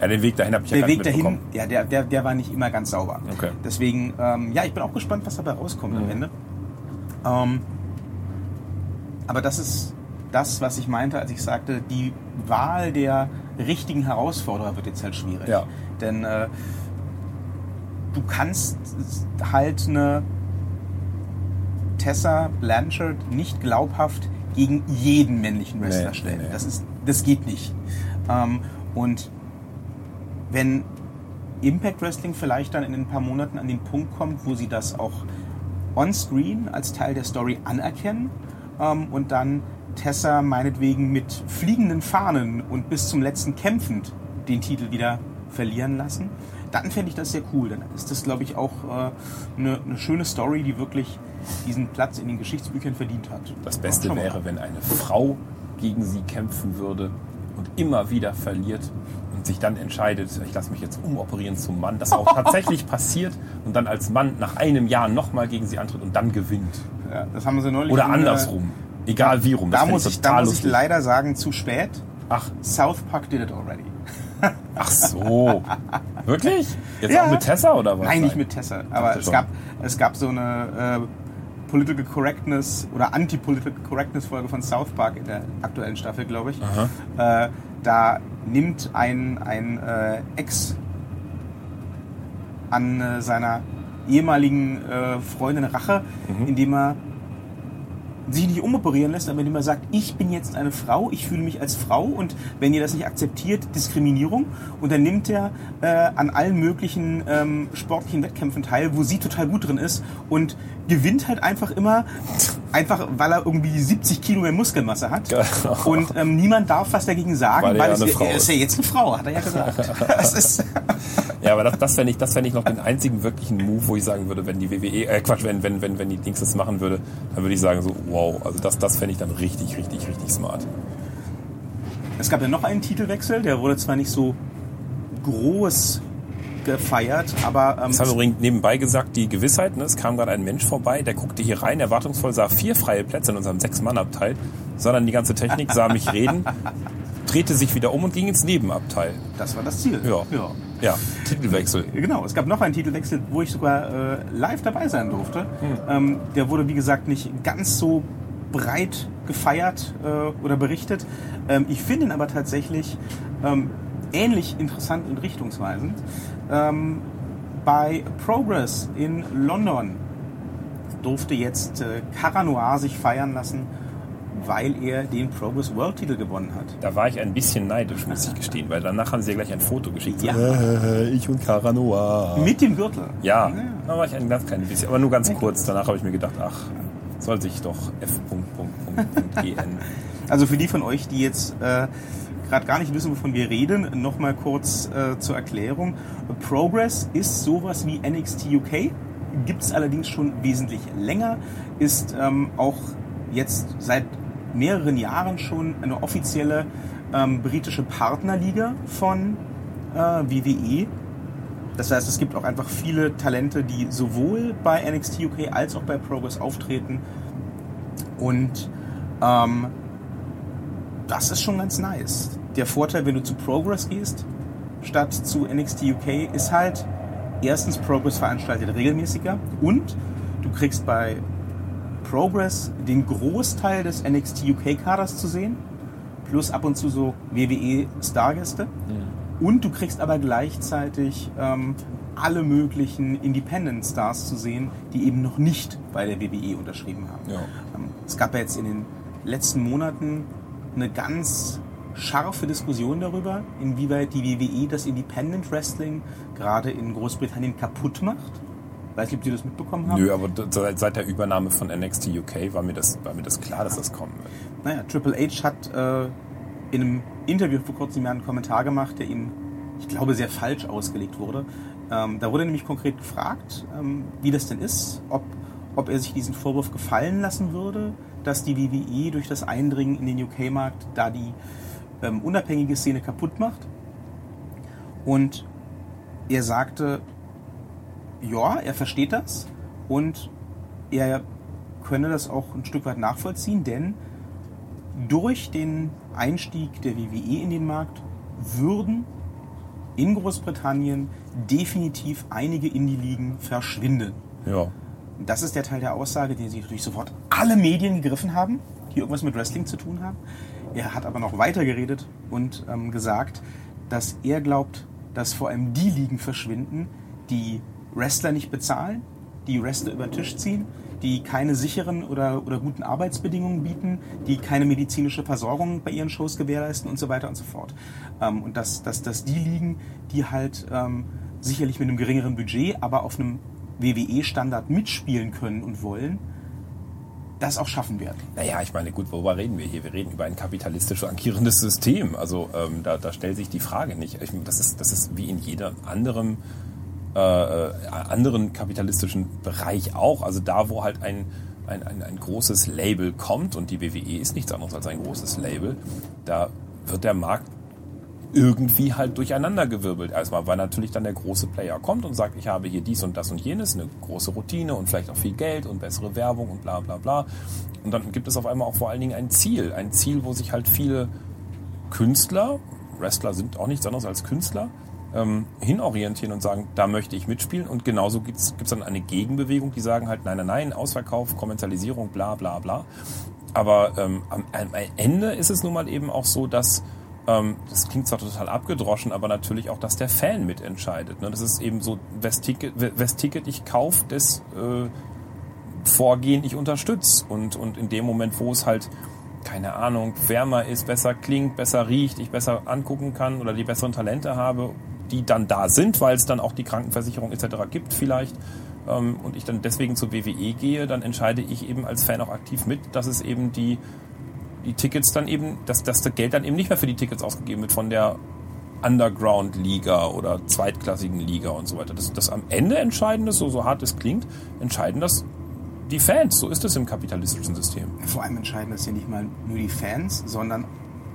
Ja, den Weg dahin habe ich ja der gar Weg dahin, ja, der, der, der war nicht immer ganz sauber. Okay. Deswegen, ähm, ja, ich bin auch gespannt, was dabei rauskommt Mhm. am Ende. Ähm, aber das ist das, was ich meinte, als ich sagte, die Wahl der richtigen Herausforderer wird jetzt halt schwierig. Ja. Denn äh, du kannst halt eine Tessa Blanchard nicht glaubhaft gegen jeden männlichen Wrestler Nee, stellen. nee. Das, ist, das geht nicht. Ähm, und wenn Impact Wrestling vielleicht dann in ein paar Monaten an den Punkt kommt, wo sie das auch on-screen als Teil der Story anerkennen ähm, und dann Tessa meinetwegen mit fliegenden Fahnen und bis zum letzten kämpfend den Titel wieder verlieren lassen, dann fände ich das sehr cool. Dann ist das, glaube ich, auch äh, eine, eine schöne Story, die wirklich diesen Platz in den Geschichtsbüchern verdient hat. Das Beste wäre, wenn eine Frau gegen sie kämpfen würde und immer wieder verliert sich dann entscheidet, ich lasse mich jetzt umoperieren zum Mann, das auch tatsächlich passiert und dann als Mann nach einem Jahr nochmal gegen sie antritt und dann gewinnt. Ja, das haben sie neulich Oder in, äh, andersrum. Egal wie rum. Das Da muss, ich, da muss ich leider sagen, zu spät. Ach, South Park did it already. ach so. Wirklich? Jetzt Ja. auch mit Tessa oder was? Nein, nicht mit Tessa. Aber es schon. gab, es gab so eine äh, Political Correctness oder Anti-Political Correctness Folge von South Park in der aktuellen Staffel, glaube ich. Äh, da nimmt ein, ein äh, Ex an äh, seiner ehemaligen äh, Freundin Rache, Mhm. indem er sich nicht umoperieren lässt, aber indem er sagt, ich bin jetzt eine Frau, ich fühle mich als Frau und wenn ihr das nicht akzeptiert, Diskriminierung. Und dann nimmt er äh, an allen möglichen ähm, sportlichen Wettkämpfen teil, wo sie total gut drin ist und gewinnt halt einfach immer, einfach weil er irgendwie 70 Kilo mehr Muskelmasse hat. Genau. Und ähm, niemand darf was dagegen sagen, Weil er weil ja es, eine Frau er ist ist. ja jetzt eine Frau, hat er ja gesagt. das ist, Ja, aber das, das fände ich, das fänd ich noch den einzigen wirklichen Move, wo ich sagen würde, wenn die WWE, äh Quatsch, wenn, wenn, wenn, wenn die Dings das machen würde, dann würde ich sagen so, wow, also das, das fände ich dann richtig, richtig, richtig smart. Es gab ja noch einen Titelwechsel, der wurde zwar nicht so groß gefeiert, aber ähm, Das haben übrigens nebenbei gesagt, die Gewissheit, ne, es kam gerade ein Mensch vorbei, der guckte hier rein, erwartungsvoll sah vier freie Plätze in unserem Sechs-Mann-Abteil, dann die ganze Technik, sah mich reden, drehte sich wieder um und ging ins Nebenabteil. das war das Ziel. Ja. ja. Ja, Titelwechsel. Genau, es gab noch einen Titelwechsel, wo ich sogar äh, live dabei sein durfte. Ähm, der wurde, wie gesagt, nicht ganz so breit gefeiert äh, oder berichtet. Ähm, ich finde ihn aber tatsächlich ähm, ähnlich interessant und richtungsweisend. Ähm, bei Progress in London durfte jetzt äh, Cara Noir sich feiern lassen, weil er den Progress World Titel gewonnen hat. Da war ich ein bisschen neidisch, muss ich gestehen, weil danach haben sie ja gleich ein Foto geschickt. Ja. Äh, ich und Cara Noir. Mit dem Gürtel. Ja, da war ich ein ganz kleines bisschen, aber nur ganz kurz. Danach habe ich mir gedacht, ach, soll sich doch f.gn. Also für die von euch, die jetzt äh, gerade gar nicht wissen, wovon wir reden, nochmal kurz äh, zur Erklärung. Progress ist sowas wie NXT UK, gibt es allerdings schon wesentlich länger, ist ähm, auch jetzt seit mehreren Jahren schon eine offizielle ähm, britische Partnerliga von äh, WWE. Das heißt, es gibt auch einfach viele Talente, die sowohl bei NXT UK als auch bei Progress auftreten. Und ähm, das ist schon ganz nice. Der Vorteil, wenn du zu Progress gehst, statt zu NXT UK, ist halt, erstens, Progress veranstaltet regelmäßiger und du kriegst bei Progress den Großteil des NXT UK-Kaders zu sehen, plus ab und zu so WWE-Stargäste. Und du kriegst aber gleichzeitig ähm, alle möglichen Independent-Stars zu sehen, die eben noch nicht bei der WWE unterschrieben haben. Ja. Ähm, Es gab ja jetzt in den letzten Monaten eine ganz scharfe Diskussion darüber, inwieweit die WWE das Independent Wrestling gerade in Großbritannien kaputt macht. Weiß nicht, ob Sie das mitbekommen haben. Nö, aber seit der Übernahme von NXT UK war mir das, war mir das klar, dass das kommen wird. Naja, Triple H hat äh, in einem Interview vor kurzem einen Kommentar gemacht, der ihm, ich glaube, sehr falsch ausgelegt wurde. Ähm, da wurde nämlich konkret gefragt, ähm, wie das denn ist, ob, ob er sich diesen Vorwurf gefallen lassen würde, dass die WWE durch das Eindringen in den UK-Markt da die ähm, unabhängige Szene kaputt macht. Und er sagte, ja, er versteht das und er könne das auch ein Stück weit nachvollziehen, denn durch den Einstieg der WWE in den Markt würden in Großbritannien definitiv einige Indie-Ligen verschwinden. Ja. Das ist der Teil der Aussage, den sich natürlich sofort alle Medien gegriffen haben, die irgendwas mit Wrestling zu tun haben. Er hat aber noch weiter geredet und ähm, gesagt, dass er glaubt, dass vor allem die Ligen verschwinden, die Wrestler nicht bezahlen, die Wrestler über den Tisch ziehen, die keine sicheren oder, oder guten Arbeitsbedingungen bieten, die keine medizinische Versorgung bei ihren Shows gewährleisten und so weiter und so fort. Ähm, und dass, dass, dass die liegen, die halt ähm, sicherlich mit einem geringeren Budget, aber auf einem WWE-Standard mitspielen können und wollen, das auch schaffen werden. Naja, ich meine, gut, worüber reden wir hier? Wir reden über ein kapitalistisch agierendes System. Also ähm, da, da stellt sich die Frage nicht. Ich, das, ist, das ist wie in jedem anderen, äh, äh, anderen kapitalistischen Bereich auch. Also da, wo halt ein, ein, ein, ein großes Label kommt, und die WWE ist nichts anderes als ein großes Label, da wird der Markt irgendwie halt durcheinandergewirbelt. Erstmal, weil natürlich dann der große Player kommt und sagt, ich habe hier dies und das und jenes, eine große Routine und vielleicht auch viel Geld und bessere Werbung und bla bla bla. Und dann gibt es auf einmal auch vor allen Dingen ein Ziel. Ein Ziel, wo sich halt viele Künstler, Wrestler sind auch nichts anderes als Künstler, ähm, hinorientieren und sagen, da möchte ich mitspielen. Und genauso gibt es dann eine Gegenbewegung, die sagen halt, nein, nein, nein, Ausverkauf, Kommerzialisierung, bla bla bla. Aber ähm, am, am Ende ist es nun mal eben auch so, dass das klingt zwar total abgedroschen, aber natürlich auch, dass der Fan mitentscheidet. Ne? Das ist eben so, wes Ticket, wes Ticket ich kaufe, das äh, Vorgehen ich unterstütze. Und, und in dem Moment, wo es halt, keine Ahnung, wärmer ist, besser klingt, besser riecht, ich besser angucken kann oder die besseren Talente habe, die dann da sind, weil es dann auch die Krankenversicherung etc. gibt vielleicht, ähm, und ich dann deswegen zur WWE gehe, dann entscheide ich eben als Fan auch aktiv mit, dass es eben die die Tickets dann eben, dass, dass das Geld dann eben nicht mehr für die Tickets ausgegeben wird von der Underground-Liga oder zweitklassigen Liga und so weiter. Das, das am Ende entscheidend ist, so, so hart es klingt, entscheiden das die Fans. So ist es im kapitalistischen System. Vor allem entscheiden das ja nicht mal nur die Fans, sondern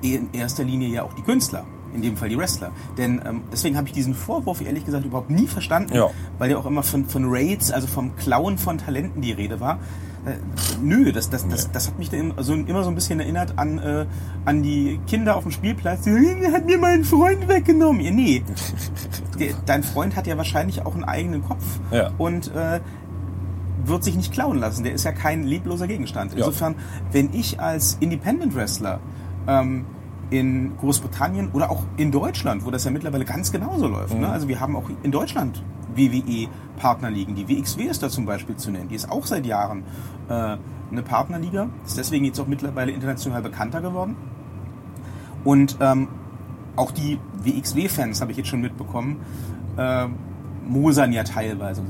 in erster Linie ja auch die Künstler. In dem Fall die Wrestler. Denn ähm, deswegen habe ich diesen Vorwurf ehrlich gesagt überhaupt nie verstanden, ja. weil ja auch immer von, von Raids, also vom Klauen von Talenten die Rede war. Äh, nö, das, das, das, das hat mich so, immer so ein bisschen erinnert an, äh, an die Kinder auf dem Spielplatz. Die hat mir meinen Freund weggenommen. Ja, nee, dein Freund hat ja wahrscheinlich auch einen eigenen Kopf ja. und äh, wird sich nicht klauen lassen. Der ist ja kein lebloser Gegenstand. Insofern, ja. wenn ich als Independent Wrestler ähm, in Großbritannien oder auch in Deutschland, wo das ja mittlerweile ganz genauso läuft. Ne? Mhm. Ne? Also wir haben auch in Deutschland WWE-Partnerligen. Die WXW ist da zum Beispiel zu nennen. Die ist auch seit Jahren äh, eine Partnerliga. Ist deswegen jetzt auch mittlerweile international bekannter geworden. Und ähm, auch die WXW-Fans habe ich jetzt schon mitbekommen, äh, mosern ja teilweise.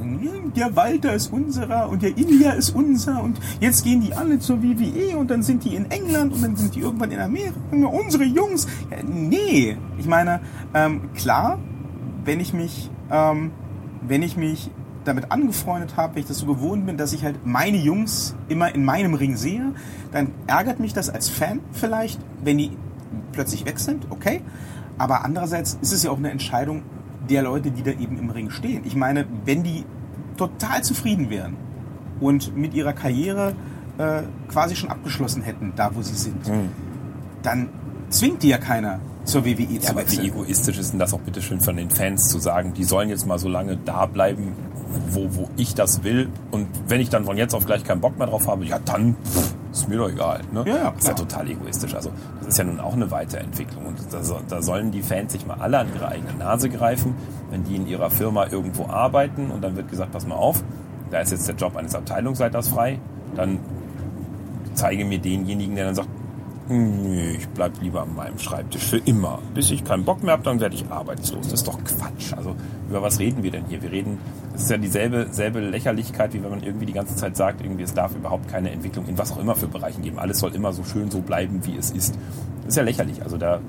Der Walter ist unserer und der India ist unser und jetzt gehen die alle zur WWE und dann sind die in England und dann sind die irgendwann in Amerika. Unsere Jungs. Ja, nee, ich meine, ähm, klar, wenn ich mich ähm, wenn ich mich damit angefreundet habe, wenn ich das so gewohnt bin, dass ich halt meine Jungs immer in meinem Ring sehe, dann ärgert mich das als Fan vielleicht, wenn die plötzlich weg sind, okay. Aber andererseits ist es ja auch eine Entscheidung der Leute, die da eben im Ring stehen. Ich meine, wenn die total zufrieden wären und mit ihrer Karriere äh, quasi schon abgeschlossen hätten, da wo sie sind, mhm. dann zwingt die ja keiner zur WWE ja, zu aber wie egoistisch ist denn das auch bitte schön von den Fans zu sagen, die sollen jetzt mal so lange da bleiben, wo, wo ich das will. Und wenn ich dann von jetzt auf gleich keinen Bock mehr drauf habe, ja dann ist mir doch egal. Ne? Ja, ja, das ist ja total egoistisch. Also das ist ja nun auch eine Weiterentwicklung. Und da, da sollen die Fans sich mal alle an ihre eigene Nase greifen, wenn die in ihrer Firma irgendwo arbeiten und dann wird gesagt, pass mal auf, da ist jetzt der Job eines Abteilungsleiters frei, dann zeige mir denjenigen, der dann sagt, Nee, ich bleib lieber an meinem Schreibtisch für immer. Bis ich keinen Bock mehr habe, dann werde ich arbeitslos. Das ist doch Quatsch. Also über was reden wir denn hier? Wir reden, es ist ja dieselbe selbe Lächerlichkeit, wie wenn man irgendwie die ganze Zeit sagt, irgendwie es darf überhaupt keine Entwicklung in was auch immer für Bereichen geben. Alles soll immer so schön so bleiben, wie es ist. Das ist ja lächerlich. Also da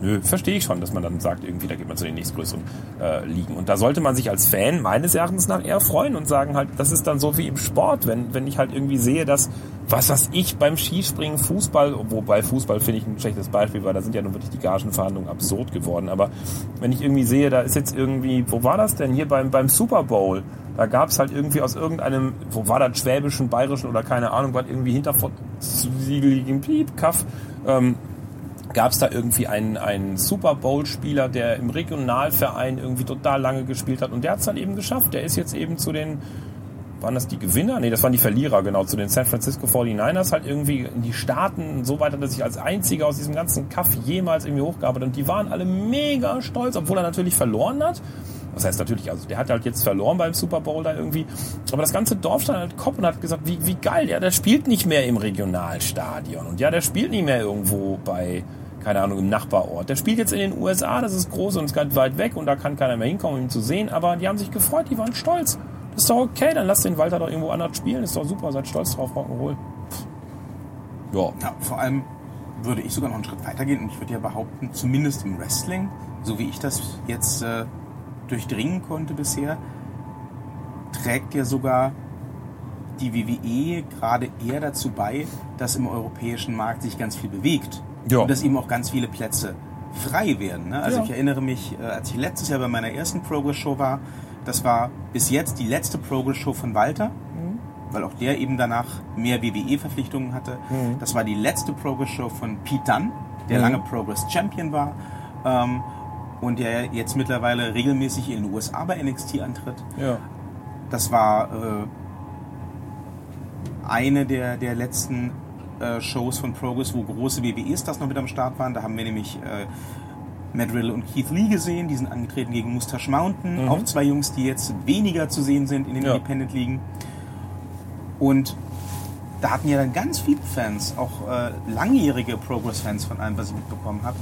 Nö, verstehe ich schon, dass man dann sagt, irgendwie, da geht man zu den nächstgrößeren äh, Ligen. Und da sollte man sich als Fan meines Erachtens nach eher freuen und sagen halt, das ist dann so wie im Sport, wenn, wenn ich halt irgendwie sehe, dass, was was ich beim Skispringen, Fußball, wobei Fußball finde ich ein schlechtes Beispiel, weil da sind ja nun wirklich die Gagenverhandlungen absurd geworden. Aber wenn ich irgendwie sehe, da ist jetzt irgendwie, wo war das denn? Hier beim, beim Super Bowl. Da gab es halt irgendwie aus irgendeinem, wo war das, schwäbischen, bayerischen oder keine Ahnung, was irgendwie hinter Piep, Kaff, ähm, gab es da irgendwie einen, einen Super Bowl-Spieler, der im Regionalverein irgendwie total lange gespielt hat und der hat es dann eben geschafft. Der ist jetzt eben zu den, waren das die Gewinner? Nee, das waren die Verlierer, genau, zu den San Francisco 49ers halt irgendwie in die Staaten so weit hat er sich als einziger aus diesem ganzen Kaff jemals irgendwie hochgearbeitet und die waren alle mega stolz, obwohl er natürlich verloren hat. Das heißt natürlich, also der hat halt jetzt verloren beim Super Bowl da irgendwie. Aber das ganze Dorf stand halt Kopf und hat gesagt, wie, wie geil, ja, der spielt nicht mehr im Regionalstadion. Und ja, der spielt nicht mehr irgendwo bei, keine Ahnung, im Nachbarort. Der spielt jetzt in den USA, das ist groß und ist ganz weit weg und da kann keiner mehr hinkommen, um ihn zu sehen. Aber die haben sich gefreut, die waren stolz. Das ist doch okay, dann lasst den Walter doch irgendwo anders spielen. ist doch super, seid stolz drauf, Rock'n'Roll. Ja. ja, vor allem würde ich sogar noch einen Schritt weitergehen und ich würde ja behaupten, zumindest im Wrestling, so wie ich das jetzt äh, durchdringen konnte bisher, trägt ja sogar die WWE gerade eher dazu bei, dass im europäischen Markt sich ganz viel bewegt ja. und dass eben auch ganz viele Plätze frei werden. Ne? Also ja. ich erinnere mich, äh, als ich letztes Jahr bei meiner ersten Progress-Show war, das war bis jetzt die letzte Progress-Show von Walter, mhm. weil auch der eben danach mehr WWE-Verpflichtungen hatte. Mhm. Das war die letzte Progress-Show von Pete Dunne, der mhm. lange Progress-Champion war. Ähm, und der jetzt mittlerweile regelmäßig in den USA bei NXT antritt. Ja. Das war äh, eine der, der letzten äh, Shows von Progress, wo große WWE-Stars noch mit am Start waren. Da haben wir nämlich äh, Matt Riddle und Keith Lee gesehen. Die sind angetreten gegen Mustache Mountain. Mhm. Auch zwei Jungs, die jetzt weniger zu sehen sind in den ja. Independent-Ligen. Und da hatten ja dann ganz viele Fans, auch äh, langjährige Progress-Fans von allem, was ich mitbekommen habe,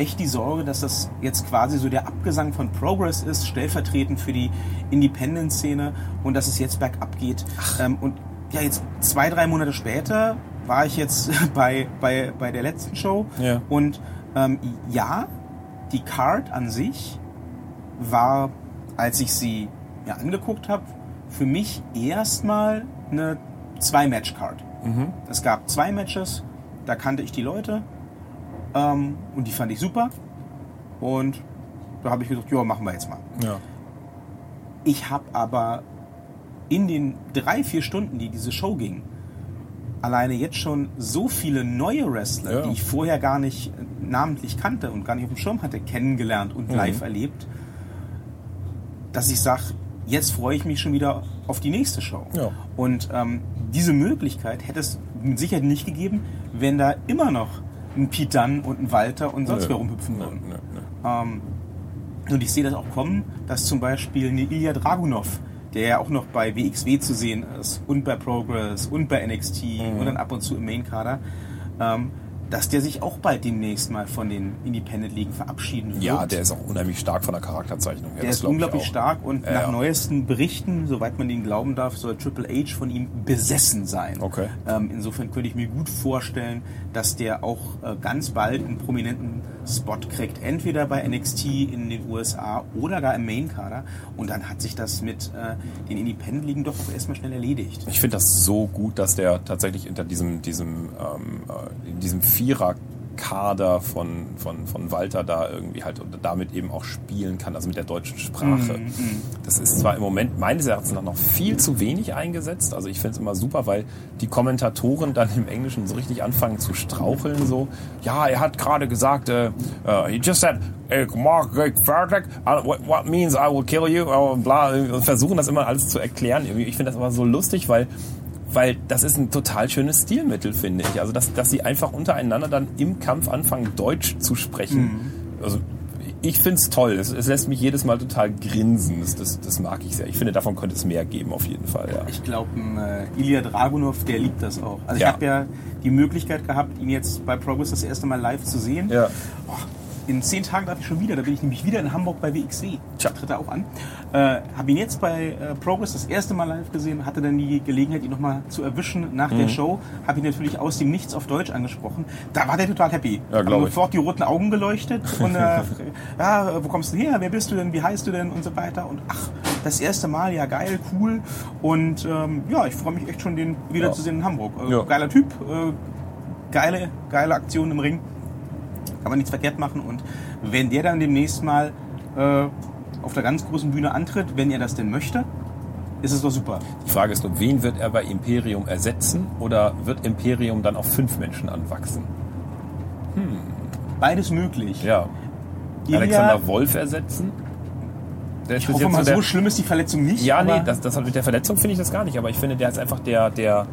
echt die Sorge, dass das jetzt quasi so der Abgesang von Progress ist, stellvertretend für die Independent-Szene und dass es jetzt bergab geht. Ähm, und ja, jetzt zwei, drei Monate später war ich jetzt bei, bei, bei der letzten Show ja. und ähm, ja, die Card an sich war, als ich sie ja, angeguckt habe, für mich erstmal eine Zwei-Match-Card. Mhm. Es gab zwei Matches, da kannte ich die Leute ähm, und die fand ich super. Und da habe ich gesagt, ja, machen wir jetzt mal. Ja. Ich habe aber in den drei, vier Stunden, die diese Show ging, alleine jetzt schon so viele neue Wrestler, ja. die ich vorher gar nicht namentlich kannte und gar nicht auf dem Schirm hatte, kennengelernt und mhm. live erlebt, dass ich sage, jetzt freue ich mich schon wieder auf die nächste Show. Ja. Und ähm, diese Möglichkeit hätte es mit Sicherheit nicht gegeben, wenn da immer noch ein Pete Dunn und ein Walter und sonst wer rumhüpfen würden. Ähm, und ich sehe das auch kommen, dass zum Beispiel eine Ilya Dragunov, der ja auch noch bei WXW zu sehen ist und bei Progress und bei NXT mhm. und dann ab und zu im Main-Kader, ähm, dass der sich auch bald demnächst mal von den Independent-Ligen verabschieden wird. Ja, der ist auch unheimlich stark von der Charakterzeichnung her. Der ist unglaublich stark und äh, nach ja. neuesten Berichten, soweit man ihn glauben darf, soll Triple H von ihm besessen sein. Okay. Ähm, insofern könnte ich mir gut vorstellen, dass der auch äh, ganz bald einen prominenten Spot kriegt, entweder bei NXT in den USA oder gar im Main-Kader. Und dann hat sich das mit äh, den Independent-Ligen doch auch erstmal schnell erledigt. Ich finde das so gut, dass der tatsächlich hinter diesem, diesem, ähm, äh, diesem Vierer Kader von, von, von Walter da irgendwie halt und damit eben auch spielen kann, also mit der deutschen Sprache. Mm, mm. Das ist zwar im Moment meines Erachtens noch viel zu wenig eingesetzt, also ich finde es immer super, weil die Kommentatoren dann im Englischen so richtig anfangen zu straucheln, so, ja, er hat gerade gesagt, uh, uh, he just said, Mark what, what means I will kill you, bla, versuchen das immer alles zu erklären. Ich finde das immer so lustig, weil weil das ist ein total schönes Stilmittel, finde ich. Also, dass, dass sie einfach untereinander dann im Kampf anfangen, Deutsch zu sprechen. Mhm. Also, ich finde es toll. Es, es, lässt mich jedes Mal total grinsen. Das, das, das, mag ich sehr. Ich finde, davon könnte es mehr geben, auf jeden Fall. Ja. Ich glaube, äh, Ilya Dragunov, der liebt das auch. Also, ja. ich habe ja die Möglichkeit gehabt, ihn jetzt bei Progress das erste Mal live zu sehen. Ja. Oh, in zehn Tagen darf ich schon wieder, da bin ich nämlich wieder in Hamburg bei WXW. Tja. Tritt er auch an. Äh, Habe ihn jetzt bei äh, Progress das erste Mal live gesehen, hatte dann die Gelegenheit, ihn nochmal zu erwischen nach mhm. der Show. Habe ihn natürlich aus dem Nichts auf Deutsch angesprochen. Da war der total happy. Ja, glaube ich. sofort die roten Augen geleuchtet und äh, ja, wo kommst du her? Wer bist du denn? Wie heißt du denn? Und so weiter. Und ach, das erste Mal, ja geil, cool. Und ähm, ja, ich freue mich echt schon, den wiederzusehen ja. in Hamburg. Äh, ja. Geiler Typ, äh, geile, geile Aktion im Ring kann man nichts verkehrt machen. Und wenn der dann demnächst mal äh, auf der ganz großen Bühne antritt, wenn er das denn möchte, ist es doch super. Die Frage ist nur, wen wird er bei Imperium ersetzen oder wird Imperium dann auf fünf Menschen anwachsen? Hm. Beides möglich. Ja. Ilya, Alexander Wolf ersetzen? Der ich hoffe mal, so, so schlimm ist die Verletzung nicht. Ja, nee, das, das, mit der Verletzung finde ich das gar nicht, aber ich finde, der ist einfach der, der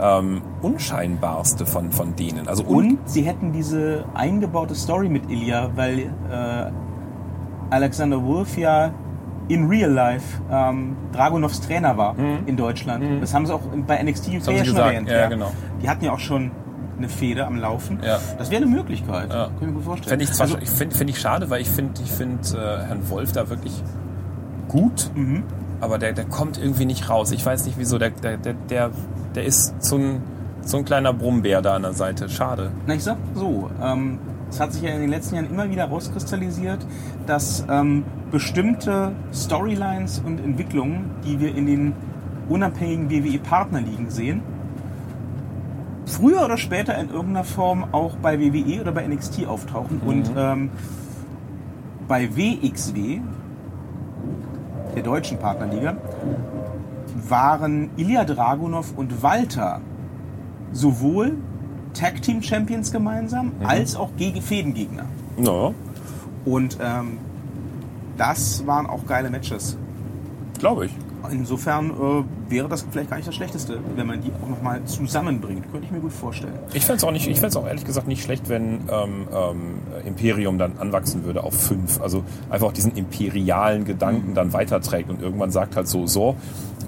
ähm, unscheinbarste von, von denen. Also und sie hätten diese eingebaute Story mit Ilya, weil äh, Alexander Wolf ja in real life ähm, Dragunovs Trainer war in Deutschland. Das haben sie auch bei NXT UK ja schon gesagt, erwähnt. ja, genau. Die hatten ja auch schon eine Fehde am Laufen. Ja. Das wäre eine Möglichkeit. Ja. Kann ich mir gut vorstellen. Fände ich, also, ich find, find ich schade, weil ich finde ich find, äh, Herrn Wolf da wirklich gut, Mhm. Aber der, der kommt irgendwie nicht raus. Ich weiß nicht wieso. Der, der, der, der, ist so ein, so ein kleiner Brummbär da an der Seite. Schade. Na, ich sag so, ähm, es hat sich ja in den letzten Jahren immer wieder rauskristallisiert, dass ähm, bestimmte Storylines und Entwicklungen, die wir in den unabhängigen WWE-Partnerligen sehen, früher oder später in irgendeiner Form auch bei WWE oder bei NXT auftauchen. Und ähm, bei WXW, der deutschen Partnerliga, waren Ilya Dragunov und Walter sowohl Tag Team Champions gemeinsam als auch gegen Fädengegner. Naja, Und ähm, das waren auch geile Matches. glaube ich. Insofern äh, wäre das vielleicht gar nicht das Schlechteste, wenn man die auch nochmal zusammenbringt. Könnte ich mir gut vorstellen. Ich fände es auch nicht, ich fänd's auch ehrlich gesagt nicht schlecht, wenn ähm, ähm, Imperium dann anwachsen würde auf fünf. Also einfach auch diesen imperialen Gedanken dann weiterträgt und irgendwann sagt halt so, so,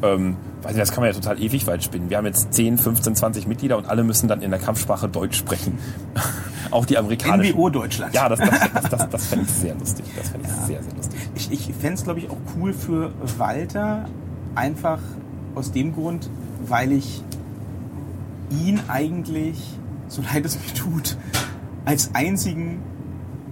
ähm, nicht, das kann man ja total ewig weit spinnen. Wir haben jetzt 10, 15, 20 Mitglieder und alle müssen dann in der Kampfsprache Deutsch sprechen. auch die amerikanischen. NWO Deutschland. Ja, das, das, das, das, das fände ich sehr lustig. Das fände ich sehr, sehr lustig. Ich, ich fände es, glaube ich, auch cool für Walter, einfach aus dem Grund, weil ich ihn eigentlich, so leid es mir tut, als einzigen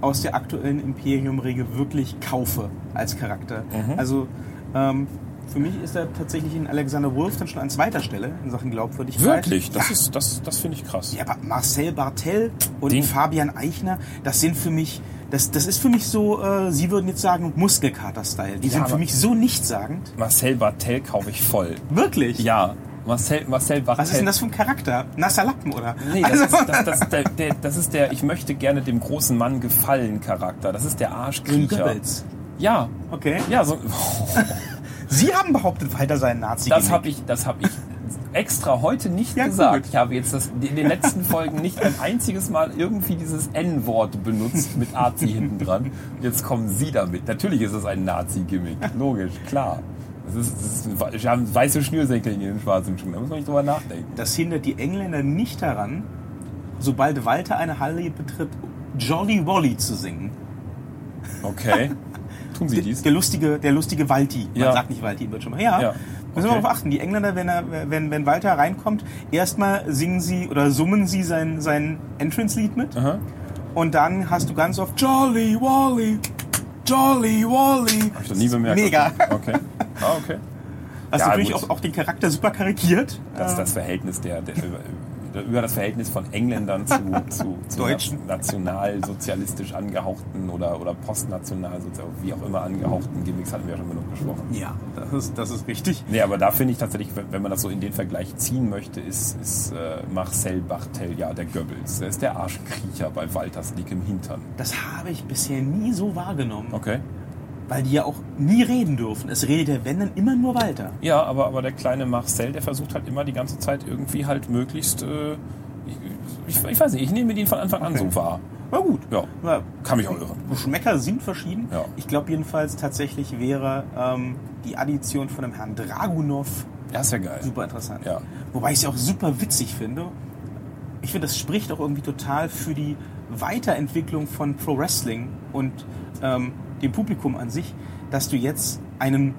aus der aktuellen Imperium-Regel wirklich kaufe als Charakter. Also ähm, für mich ist er tatsächlich in Alexander Wolf dann schon an zweiter Stelle in Sachen Glaubwürdigkeit. Wirklich? Das, ja. ist, das, das finde ich krass. Ja, aber Marcel Bartel und Den- Fabian Eichner, das sind für mich, das, das ist für mich so, äh, Sie würden jetzt sagen, Muskelkater-Style. Die Ja, sind für mich so nichtssagend. Marcel Bartel kaufe ich voll. Wirklich? Ja, Marcel, Marcel Bartel. Was ist denn das für ein Charakter? Nasser Lappen, oder? Nee, das, Also- ist, das, das, ist der, der, das ist der, ich möchte gerne dem großen Mann gefallen Charakter. Das ist der Arschkriecher. Ja. Okay. Ja, so, Sie haben behauptet, Walter sei ein nazi das habe ich, das habe ich extra heute nicht Ja, gesagt. gut. Ich habe jetzt das, in den letzten Folgen nicht ein einziges Mal irgendwie dieses N-Wort benutzt mit Azi hinten dran. Jetzt kommen Sie damit. Natürlich ist es ein Nazi-Gimmick. Logisch, klar. Das ist, das ist, haben weiße Schnürsenkel in den schwarzen Schuhen. Da muss man nicht drüber nachdenken. Das hindert die Engländer nicht daran, sobald Walter eine Halle betritt, Jolly Wolly zu singen. Okay. Tun Sie Der, dies? der lustige, der lustige Walti. Man Ja. sagt nicht Walti, wird schon mal. Ja. Ja. Müssen wir Okay. darauf achten. Die Engländer, wenn, er, wenn, wenn Walter reinkommt, erstmal singen sie oder summen sie sein, sein Entrance-Lied mit. Aha. Und dann hast du ganz oft Jolly Wally, Jolly Wally. Hab ich noch nie bemerkt. Mega. Okay. Ah, okay. Hast Ja, natürlich auch, auch den Charakter super karikiert. Das, Äh, das Verhältnis der, der über, das Verhältnis von Engländern zu, zu, zu Deutschen. nationalsozialistisch angehauchten oder, oder postnational, wie auch immer angehauchten Gimmicks hatten wir ja schon genug gesprochen. ja, das ist, das ist richtig. Nee, aber da finde ich tatsächlich, wenn- wenn man das so in den Vergleich ziehen möchte, ist, ist äh, Marcel Bartel ja der Goebbels. Er ist der Arschkriecher bei Walters dickem Hintern. Das habe ich bisher nie so wahrgenommen. Okay. Weil die ja auch nie reden dürfen. Es redet der wenn dann immer nur Walter. Ja, aber, aber der kleine Marcel, der versucht halt immer die ganze Zeit irgendwie halt möglichst, äh, ich, ich weiß nicht, ich nehme den von Anfang an Okay. so wahr. Na gut. Ja, Ja, kann mich auch irren. Geschmäcker sind verschieden. Ja. Ich glaube jedenfalls tatsächlich wäre ähm, die Addition von dem Herrn Dragunov Ja, ist ja geil. super interessant. Ja. Wobei ich es ja auch super witzig finde. Ich finde, das spricht auch irgendwie total für die Weiterentwicklung von Pro Wrestling und ähm, dem Publikum an sich, dass du jetzt einen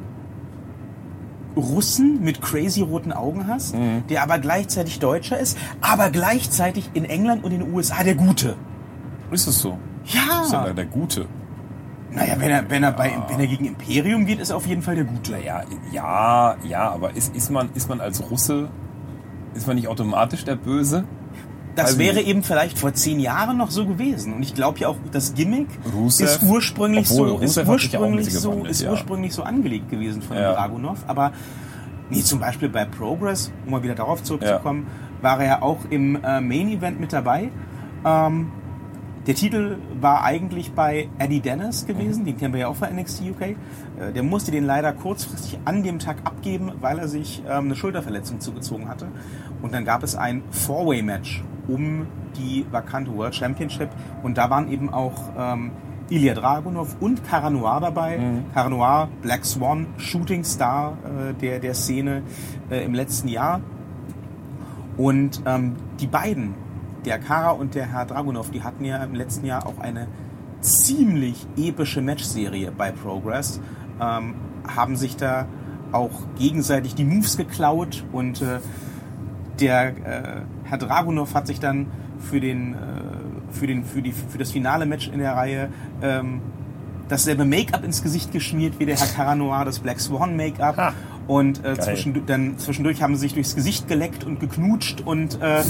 Russen mit crazy roten Augen hast, Mhm. der aber gleichzeitig Deutscher ist, aber gleichzeitig in England und in den USA der Gute. Ist es so? Ist ja Ja. der, der Gute. Naja, wenn er, wenn, er bei, wenn er gegen Imperium geht, ist er auf jeden Fall der Gute. Naja, ja, ja, aber ist, ist, man, ist man als Russe, ist man nicht automatisch der Böse? Das Also- wäre eben vielleicht vor zehn Jahren noch so gewesen. Und ich glaube ja auch, das Gimmick Rusev- ist ursprünglich so, ist ja ursprünglich so, gewandelt, ist ja. ursprünglich so angelegt gewesen von Ja. Dragunov. Aber nee, zum Beispiel bei Progress, um mal wieder darauf zurückzukommen, war er ja auch im äh, Main Event mit dabei. Ähm, der Titel war eigentlich bei Eddie Dennis gewesen, Mhm. den kennen wir ja auch von NXT UK. Äh, Der musste den leider kurzfristig an dem Tag abgeben, weil er sich ähm, eine Schulterverletzung zugezogen hatte. Und dann gab es ein Four-Way-Match um die vakante World Championship. Und da waren eben auch ähm, Ilya Dragunov und Cara Noir dabei. Mhm. Cara Noir, Black Swan, Shooting Star äh, der, der Szene äh, im letzten Jahr. Und ähm, die beiden, der Kara und der Herr Dragunov, die hatten ja im letzten Jahr auch eine ziemlich epische Matchserie bei Progress, ähm, haben sich da auch gegenseitig die Moves geklaut und äh, der äh, Herr Dragunov hat sich dann für den, äh, für, den, für, die, für das finale Match in der Reihe ähm, dasselbe Make-up ins Gesicht geschmiert wie der Herr Caranoir, das Black Swan Make-up. Und äh, zwischendurch, dann, zwischendurch haben sie sich durchs Gesicht geleckt und geknutscht und äh,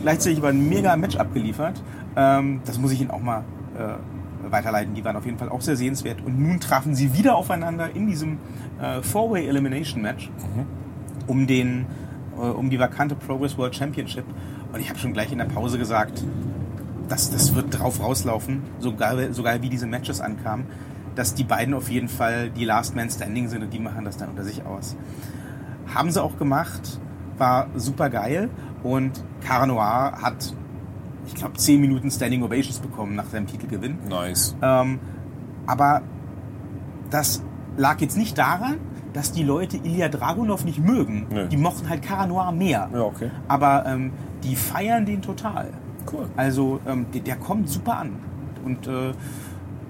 gleichzeitig aber ein mega Match abgeliefert. Ähm, das muss ich Ihnen auch mal äh, weiterleiten. Die waren auf jeden Fall auch sehr sehenswert. Und nun trafen sie wieder aufeinander in diesem äh, Four-Way Elimination Match mhm. um den um die vakante Progress World Championship. Und ich habe schon gleich in der Pause gesagt, dass das wird drauf rauslaufen, sogar, sogar wie diese Matches ankamen dass die beiden auf jeden Fall die Last Man Standing sind und die machen das dann unter sich aus. Haben sie auch gemacht, war super geil und Cara Noir hat, ich glaube, 10 Minuten Standing Ovations bekommen nach seinem Titelgewinn. Nice. Ähm, aber das lag jetzt nicht daran, dass die Leute Ilya Dragunov nicht mögen. Nee. Die mochten halt Cara Noir mehr. Ja, okay. Aber ähm, die feiern den total. Cool. Also ähm, der, der, kommt super an. Und äh,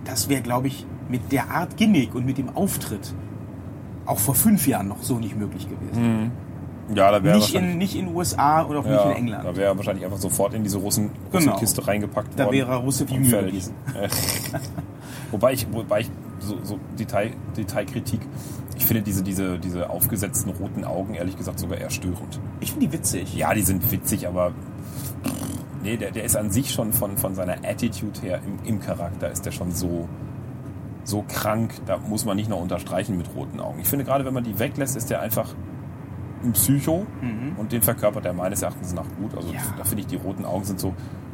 das wäre, glaube ich, mit der Art Gimmick und mit dem Auftritt auch vor fünf Jahren noch so nicht möglich gewesen. Mhm. Ja, da wäre nicht in nicht in USA oder auch ja, nicht in England. Da wäre wahrscheinlich einfach sofort in diese Russen, genau. Russenkiste genau. reingepackt worden. Da wäre Russe wie Mühe gewesen. wobei ich, wobei ich so, so Detail, Detailkritik, ich finde diese, diese, diese aufgesetzten roten Augen ehrlich gesagt sogar eher störend. Ich finde die witzig. Ja, die sind witzig, aber nee, der, der ist an sich schon von, von seiner Attitude her im, im Charakter ist der schon so so krank, da muss man nicht noch unterstreichen mit roten Augen. Ich finde gerade, wenn man die weglässt, ist der einfach ein Psycho mhm. und den verkörpert er meines Erachtens nach gut. Also ja. da finde ich, die roten Augen sind so,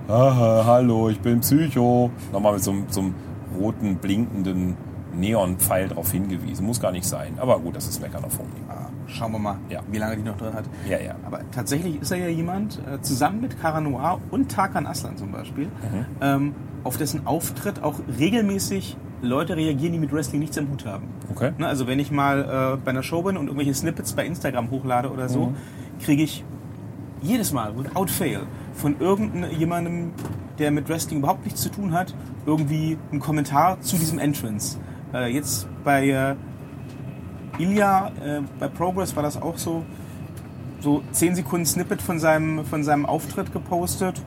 hallo, ich bin Psycho. Nochmal mit so, so einem roten, blinkenden Neonpfeil darauf hingewiesen. Muss gar nicht sein. Aber gut, das ist Meckern auf Honig. Ah, schauen wir mal, ja. wie lange die noch drin hat. Ja, ja. Aber tatsächlich ist er ja jemand, äh, zusammen mit Cara Noir und Tarkan Aslan zum Beispiel, mhm. ähm, auf dessen Auftritt auch regelmäßig Leute reagieren, die mit Wrestling nichts am Hut haben. Okay. Ne, also wenn ich mal äh, bei einer Show bin und irgendwelche Snippets bei Instagram hochlade oder so, mhm. kriege ich jedes Mal, without fail, von irgendjemandem, der mit Wrestling überhaupt nichts zu tun hat, irgendwie einen Kommentar zu diesem Entrance. Äh, jetzt bei äh, Ilya, äh, bei Progress war das auch so, so 10 Sekunden Snippet von seinem, von seinem Auftritt gepostet.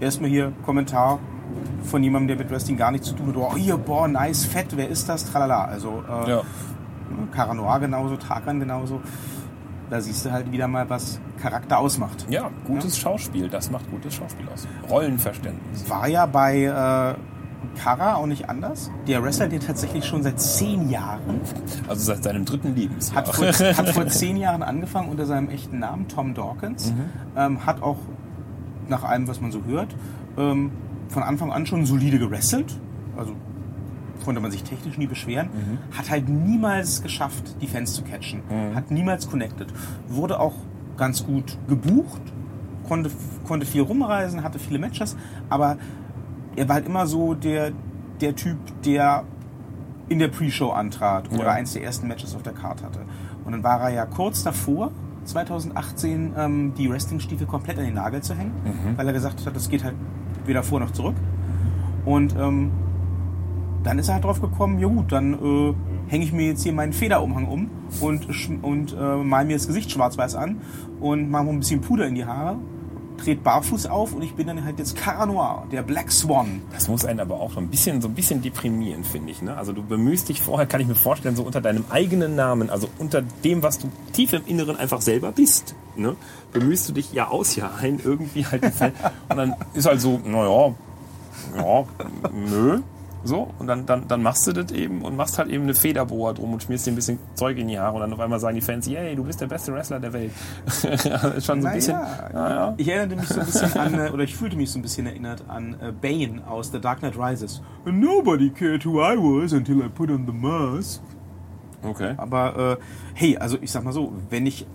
Erstmal hier Kommentar, von jemandem, der mit Wrestling gar nichts zu tun hat. Oh, hier, boah, nice, fett, wer ist das? Tralala. Also, äh, ja. Cara Noir genauso, Tarkan genauso. Da siehst du halt wieder mal, was Charakter ausmacht. Ja, gutes ja? Schauspiel, das macht gutes Schauspiel aus. Rollenverständnis. War ja bei äh, Kara auch nicht anders. Der Wrestler, der tatsächlich schon seit zehn Jahren. Also seit seinem dritten Lebensjahr. Hat vor, hat vor zehn Jahren angefangen unter seinem echten Namen, Tom Dawkins. Mhm. Ähm, hat auch nach allem, was man so hört, ähm, von Anfang an schon solide gewrestelt. Also konnte man sich technisch nie beschweren. Mhm. Hat halt niemals geschafft, die Fans zu catchen. Mhm. Hat niemals connected. Wurde auch ganz gut gebucht. Konnte, konnte viel rumreisen, hatte viele Matches. Aber er war halt immer so der, der Typ, der in der Pre-Show antrat oder ja. eins der ersten Matches auf der Karte hatte. Und dann war er ja kurz davor, 2018, ähm, die Wrestling-Stiefel komplett an den Nagel zu hängen, mhm. weil er gesagt hat, das geht halt weder vor noch zurück. Und ähm, dann ist er halt drauf gekommen, ja gut, dann äh, hänge ich mir jetzt hier meinen Federumhang um und, und äh, mal mir das Gesicht schwarz-weiß an und mache ein bisschen Puder in die Haare, dreht barfuß auf und ich bin dann halt jetzt Cara Noir, der Black Swan. Das muss einen aber auch so ein bisschen, so ein bisschen deprimieren, finde ich. Ne? Also du bemühst dich vorher, kann ich mir vorstellen, so unter deinem eigenen Namen, also unter dem, was du tief im Inneren einfach selber bist ne, bemühst du dich ja aus ja ein, irgendwie halt. Und dann ist halt so, naja, ja, nö. So, und dann, dann, dann machst du das eben und machst halt eben eine Federbohr drum und schmierst dir ein bisschen Zeug in die Haare und dann auf einmal sagen die Fans, yay, du bist der beste Wrestler der Welt. schon so ein bisschen. Ja. Ich erinnerte mich so ein bisschen an, äh, oder ich fühlte mich so ein bisschen erinnert an äh, Bane aus The Dark Knight Rises. Nobody cared who I was until I put on the mask. Okay. Aber äh, hey, also ich sag mal so, wenn ich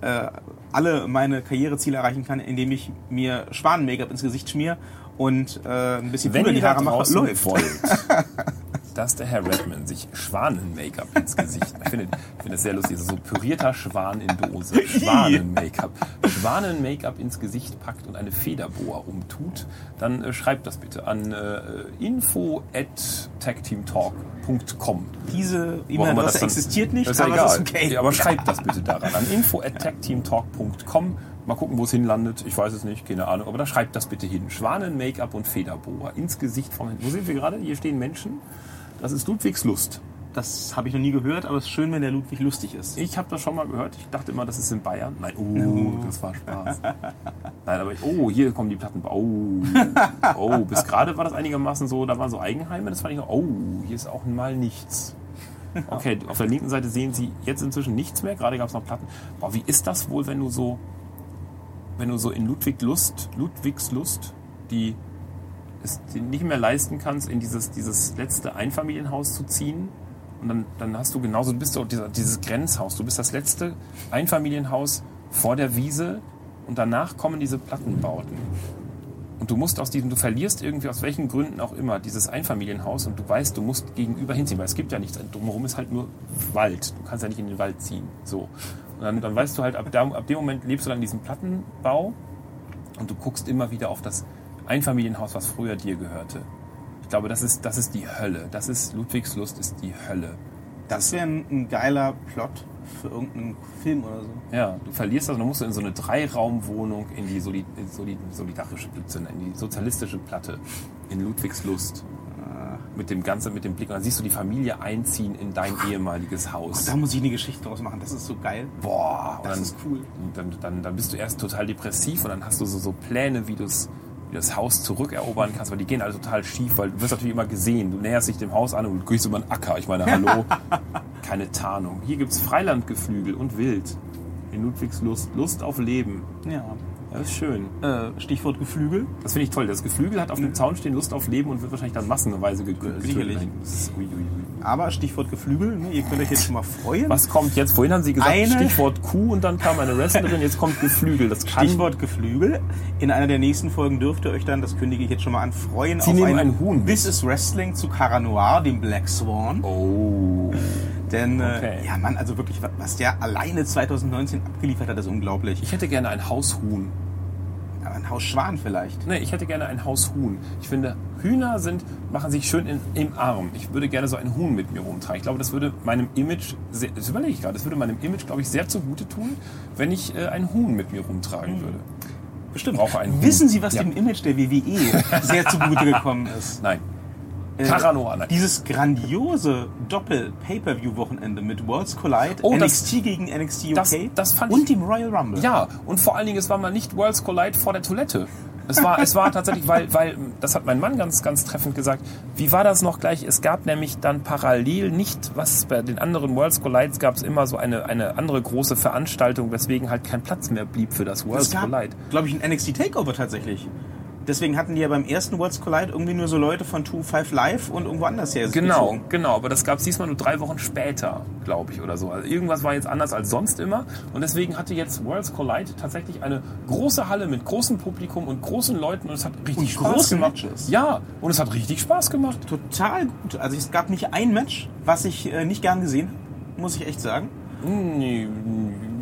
äh, alle meine Karriereziele erreichen kann, indem ich mir Schwanen-Make-up ins Gesicht schmier und äh, ein bisschen Wenn ihr die da Haare draußen läuft. wollt, dass der Herr Redman sich Schwanen-Make-up ins Gesicht, ich finde, ich finde das sehr lustig, so pürierter Schwan in Dose, Schwanen-Make-up, Schwanen-Make-up ins Gesicht packt und eine Federboa umtut, dann äh, schreibt das bitte an äh, info at tagteamtalk.com. Diese das E-Mail-Adresse existiert nicht, ist ja aber egal. es ist okay. Ja, aber schreibt das bitte daran an info at tagteamtalk.com. Mal gucken, wo es hinlandet. Ich weiß es nicht, keine Ahnung. Aber da schreibt das bitte hin. Schwanen, Make-up und Federboa ins Gesicht vom. Wo sind wir gerade? Hier stehen Menschen. Das ist Ludwigs Lust. Das habe ich noch nie gehört, aber es ist schön, wenn der Ludwig lustig ist. Ich habe das schon mal gehört. Ich dachte immer, das ist in Bayern. Nein, oh, das war Spaß. Nein, aber ich, oh, hier kommen die Platten. Oh, oh, bis gerade war das einigermaßen so. Da waren so Eigenheime. Das fand ich. Oh, hier ist auch mal nichts. Okay, auf der linken Seite sehen Sie jetzt inzwischen nichts mehr. Gerade gab es noch Platten. Boah, wie ist das wohl, wenn du so, wenn du so in Ludwig Lust, Ludwigs Lust, die es nicht mehr leisten kannst, in dieses, dieses letzte Einfamilienhaus zu ziehen. Und dann, dann hast du genauso, du bist doch dieser, dieses Grenzhaus. Du bist das letzte Einfamilienhaus vor der Wiese und danach kommen diese Plattenbauten. Und du musst aus diesem, du verlierst irgendwie aus welchen Gründen auch immer dieses Einfamilienhaus und du weißt, du musst gegenüber hinziehen, weil es gibt ja nichts. Drumherum ist halt nur Wald. Du kannst ja nicht in den Wald ziehen. So. Dann, dann weißt du halt, ab, da, ab dem Moment lebst du dann in diesem Plattenbau und du guckst immer wieder auf das Einfamilienhaus, was früher dir gehörte. Ich glaube, das ist, das ist die Hölle. Das ist Ludwigs Lust ist die Hölle. Das wäre ein, ein geiler Plot für irgendeinen Film oder so. Ja, du verlierst das und dann musst du in so eine Dreiraumwohnung in die Soli Soli solidarische in die sozialistische Platte in Ludwigs Lust. Mit dem ganzen, mit dem Blick. Und dann siehst du die Familie einziehen in dein ehemaliges Haus. Da muss ich eine Geschichte draus machen. Das ist so geil. Boah, und Das dann, ist cool. Dann, dann, dann bist du erst total depressiv und dann hast du so, so Pläne, wie du es das Haus zurückerobern kannst, weil die gehen alle total schief, weil du wirst natürlich immer gesehen. Du näherst dich dem Haus an und gehst über einen Acker. Ich meine, hallo, keine Tarnung. Hier gibt's Freilandgeflügel und Wild. In Ludwigs Lust. Lust auf Leben. Ja. Das ist schön. Äh, Stichwort Geflügel. Das finde ich toll. Das Geflügel hat auf dem Zaun stehen Lust auf Leben und wird wahrscheinlich dann massenweise getötet. Sicherlich. Ui, ui. Aber Stichwort Geflügel. Ne? Ihr könnt euch jetzt schon mal freuen. Was kommt jetzt? Vorhin haben Sie gesagt, Eine- Stichwort Kuh und dann kam eine Wrestlerin, jetzt kommt Geflügel. Das kann Stichwort Geflügel. In einer der nächsten Folgen dürft ihr euch dann, das kündige ich jetzt schon mal an, freuen Sie nehmen ein Huhn. This is Wrestling zu Cara Noir, dem Black Swan. Oh. Denn, Okay. äh, ja Mann, also wirklich, was- was der alleine 2019 abgeliefert hat, ist unglaublich. Ich hätte gerne ein Haushuhn. Ein Haus Schwan vielleicht. Nee, ich hätte gerne ein Haushuhn. Ich finde, Hühner sind, machen sich schön in, im Arm. Ich würde gerne so ein Huhn mit mir rumtragen. Ich glaube, das würde meinem Image, sehr, das überlege ich gerade, das würde meinem Image, glaube ich, sehr zugute tun, wenn ich äh, ein Huhn mit mir rumtragen würde. Bestimmt. brauche Huhn. Wissen Sie, was Ja. dem Image der WWE sehr zugute gekommen ist? Nein. Äh, Caranoa, nein. Dieses grandiose Doppel-Pay-Per-View-Wochenende mit Worlds Collide, Oh, das- NXT gegen NXT UK das- das und ich- dem Royal Rumble. Ja, und vor allen Dingen, es war mal nicht Worlds Collide vor der Toilette. Es war, es war tatsächlich, weil, weil, das hat mein Mann ganz, ganz treffend gesagt. Wie war das noch gleich? Es gab nämlich dann parallel nicht, was bei den anderen Worlds Collides gab es immer so eine, eine andere große Veranstaltung, weswegen halt kein Platz mehr blieb für das Es Worlds gab, Collide. glaube ich, ein NXT Takeover tatsächlich. Deswegen hatten die ja beim ersten Worlds Collide irgendwie nur so Leute von 2-5 Live und irgendwo anders her. Genau, gezogen. genau, aber das gab es diesmal nur drei Wochen später, glaube ich, oder so. Also irgendwas war jetzt anders als sonst immer. Und deswegen hatte jetzt Worlds Collide tatsächlich eine große Halle mit großem Publikum und großen Leuten und es hat richtig Und Spaß große gemacht. Matches. Ja, und es hat richtig Spaß gemacht. Total gut. Also es gab nicht ein Match, was ich äh, nicht gern gesehen habe, muss ich echt sagen. Nee,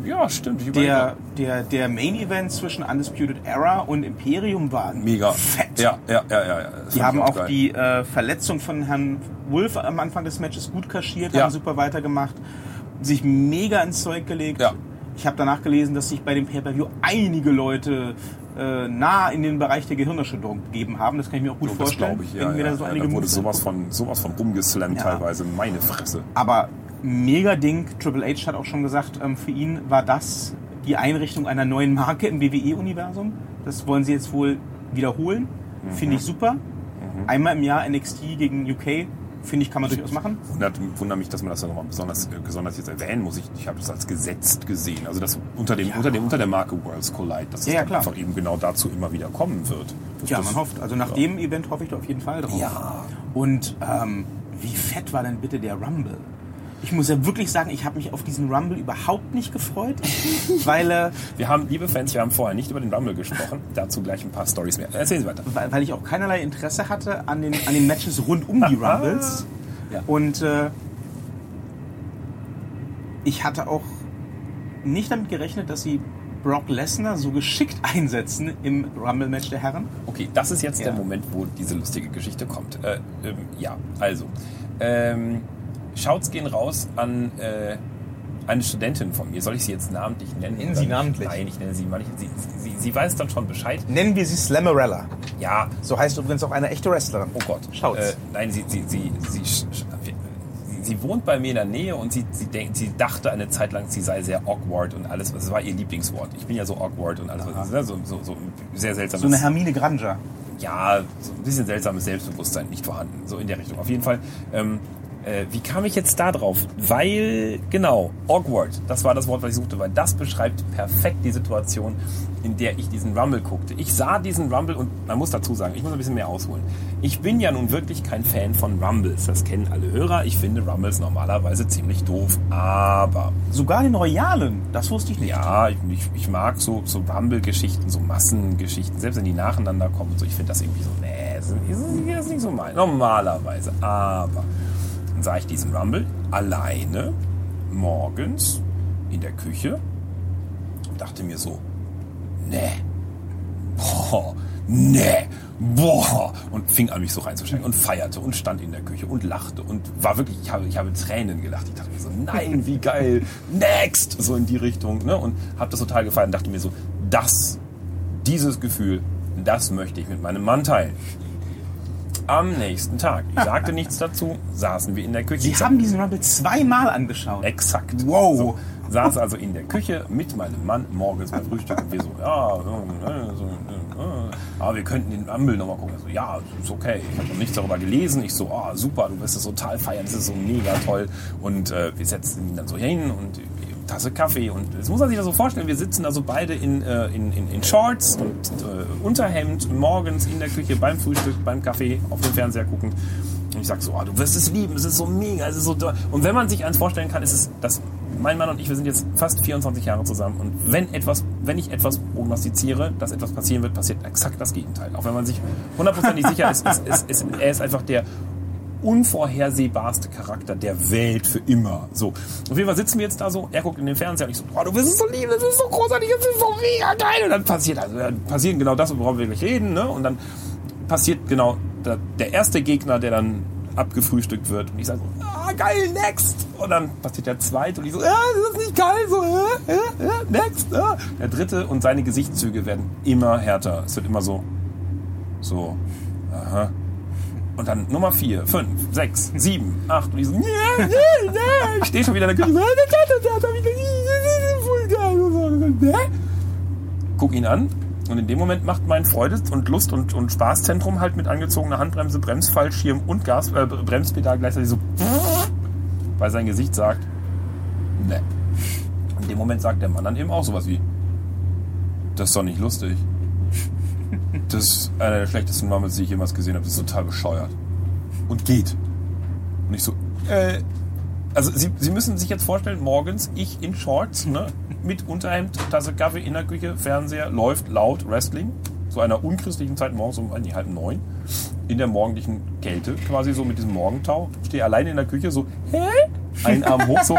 Ja, stimmt. Ich Der, der, der Main Event zwischen Undisputed Era und Imperium war Mega. fett. Ja, ja, ja, ja. Das Die haben auch geil. die äh, Verletzung von Herrn Wolf am Anfang des Matches gut kaschiert, Ja. haben super weitergemacht, sich mega ins Zeug gelegt. Ja. Ich habe danach gelesen, dass sich bei dem Pay-Per-View einige Leute äh, nah in den Bereich der Gehirnerschütterung begeben haben. Das kann ich mir auch gut das vorstellen. glaube ich, ja. wenn ja, da so ja, einige da wurde sowas von, sowas von rumgeslammt teilweise. Meine Fresse. Aber mega Ding. Triple H hat auch schon gesagt, ähm, für ihn war das die Einrichtung einer neuen Marke im WWE-Universum. Das wollen sie jetzt wohl wiederholen. Finde ich Mhm. super. Einmal im Jahr NXT gegen UK. Finde ich, kann man durchaus machen. Wundert, wundert mich, dass man das dann nochmal besonders, äh, besonders jetzt erwähnen muss. Ich, ich habe das als gesetzt gesehen. Also das unter, dem, unter, dem, unter der Marke Worlds Collide, dass es Ja, ja, dann klar. einfach eben genau dazu immer wieder kommen wird. Das, Ja, das- man hofft. Also nach ja. dem Event hoffe ich da auf jeden Fall drauf. Ja. Und ähm, wie fett war denn bitte der Rumble? Ich muss ja wirklich sagen, ich habe mich auf diesen Rumble überhaupt nicht gefreut, weil äh, Wir haben, liebe Fans, wir haben vorher nicht über den Rumble gesprochen. Dazu gleich ein paar Stories mehr. Erzählen Sie weiter. weil, weil ich auch keinerlei Interesse hatte an den, an den Matches rund um die Rumbles. Ja. Und äh, ich hatte auch nicht damit gerechnet, dass sie Brock Lesnar so geschickt einsetzen im Rumble-Match der Herren. Okay, das ist jetzt Ja. der Moment, wo diese lustige Geschichte kommt. Äh, ähm, ja, also. Ähm, Shouts gehen raus an äh, eine Studentin von mir. Soll ich sie jetzt namentlich nennen? Nennen Sie namentlich. Nein, ich nenne sie mal nicht. Sie, sie, sie weiß dann schon Bescheid. Nennen wir sie Slammerella. Ja, So heißt übrigens auch eine echte Wrestlerin. oh Gott. Shouts. Äh, nein, sie, sie, sie, sie, sie, wohnt bei mir in der Nähe und sie, sie, denkt, sie dachte eine Zeit lang, sie sei sehr awkward und alles. Das war ihr Lieblingswort. Ich bin ja so awkward und alles. Ne, so, so, so sehr seltsames. So eine Hermine Granger. ja, so ein bisschen seltsames Selbstbewusstsein nicht vorhanden. So in der Richtung. Auf jeden Fall. Ähm, äh, wie kam ich jetzt da drauf? Weil, genau, awkward, das war das Wort, was ich suchte, weil das beschreibt perfekt die Situation, in der ich diesen Rumble guckte. Ich sah diesen Rumble und man muss dazu sagen, ich muss ein bisschen mehr ausholen. Ich bin ja nun wirklich kein Fan von Rumbles. Das kennen alle Hörer. Ich finde Rumbles normalerweise ziemlich doof. Aber Sogar den Royalen, das wusste ich nicht. ja, ich, ich, mag so, so Rumble-Geschichten, so Massengeschichten, selbst wenn die nacheinander kommen und so. Ich finde das irgendwie so, nee, das ist nicht so mein. Normalerweise. Aber sah ich diesen Rumble alleine morgens in der Küche. Und dachte mir so, nee, boah, nee, boah, und fing an, mich so reinzusteigen und feierte und stand in der Küche und lachte und war wirklich, ich habe, ich habe Tränen gelacht. Ich dachte mir so, nein, wie geil, next, so in die Richtung, ne, und habe das total gefeiert und dachte mir so, das, dieses Gefühl, das möchte ich mit meinem Mann teilen. Am nächsten Tag, ich sagte nichts dazu, saßen wir in der Küche. Sie haben diesen Rumble zweimal angeschaut. Exakt. Wow. So, saß also in der Küche mit meinem Mann morgens beim Frühstück und wir so, ja, so, äh, so, äh, aber wir könnten den Rumble nochmal gucken. Also, ja, ist okay. Ich habe noch nichts darüber gelesen. Ich so, ah, super, du wirst es total feiern, das ist so mega toll. Und äh, wir setzen ihn dann so hin und äh, Tasse Kaffee und jetzt muss man sich das so vorstellen, wir sitzen also beide in, äh, in, in, in Shorts und äh, Unterhemd morgens in der Küche beim Frühstück, beim Kaffee, auf dem Fernseher gucken. Und ich sag so, ah, du wirst es lieben, es ist so mega, es ist so toll. Und wenn man sich eins vorstellen kann, ist es, dass mein Mann und ich, wir sind jetzt fast 24 Jahre zusammen und wenn etwas, wenn ich etwas prognostiziere, dass etwas passieren wird, passiert exakt das Gegenteil. Auch wenn man sich hundertprozentig sicher ist, ist, ist, ist, er ist einfach der unvorhersehbarste Charakter der Welt für immer. So. Auf jeden Fall sitzen wir jetzt da so, er guckt in den Fernseher und ich so, oh, du es so lieben, das ist so großartig, das ist so mega geil. Und dann passiert, also, dann passiert genau das, worauf wir gleich reden, ne? Und dann passiert genau der, der erste Gegner, der dann abgefrühstückt wird. Und ich sage so, ah, geil, next. Und dann passiert der zweite und ich so, ja, ist das nicht geil? So, äh, äh, next. Äh. Der dritte und seine Gesichtszüge werden immer härter. Es wird immer so, so, aha. Und dann Nummer 4, 5, 6, 7, 8 und ich so, nee, nee, nee. Ich stehe schon wieder in der Küche. Guck ihn an und in dem Moment macht mein Freude- und Lust- und, und Spaßzentrum halt mit angezogener Handbremse, Bremsfallschirm und Gas, äh, Bremspedal gleichzeitig so, weil sein Gesicht sagt, ne. In dem Moment sagt der Mann dann eben auch sowas wie, das ist doch nicht lustig. Das ist einer der schlechtesten Mummels, die ich jemals gesehen habe. Das ist total bescheuert. Und geht. Und ich so, äh, also Sie, Sie müssen sich jetzt vorstellen, morgens ich in Shorts, ne, mit Unterhemd, Tasse Kaffee in der Küche, Fernseher, läuft laut Wrestling, zu einer unchristlichen Zeit morgens um die halb neun, in der morgendlichen Kälte, quasi so mit diesem Morgentau, stehe alleine in der Küche, so, hä? Einen Arm hoch, so,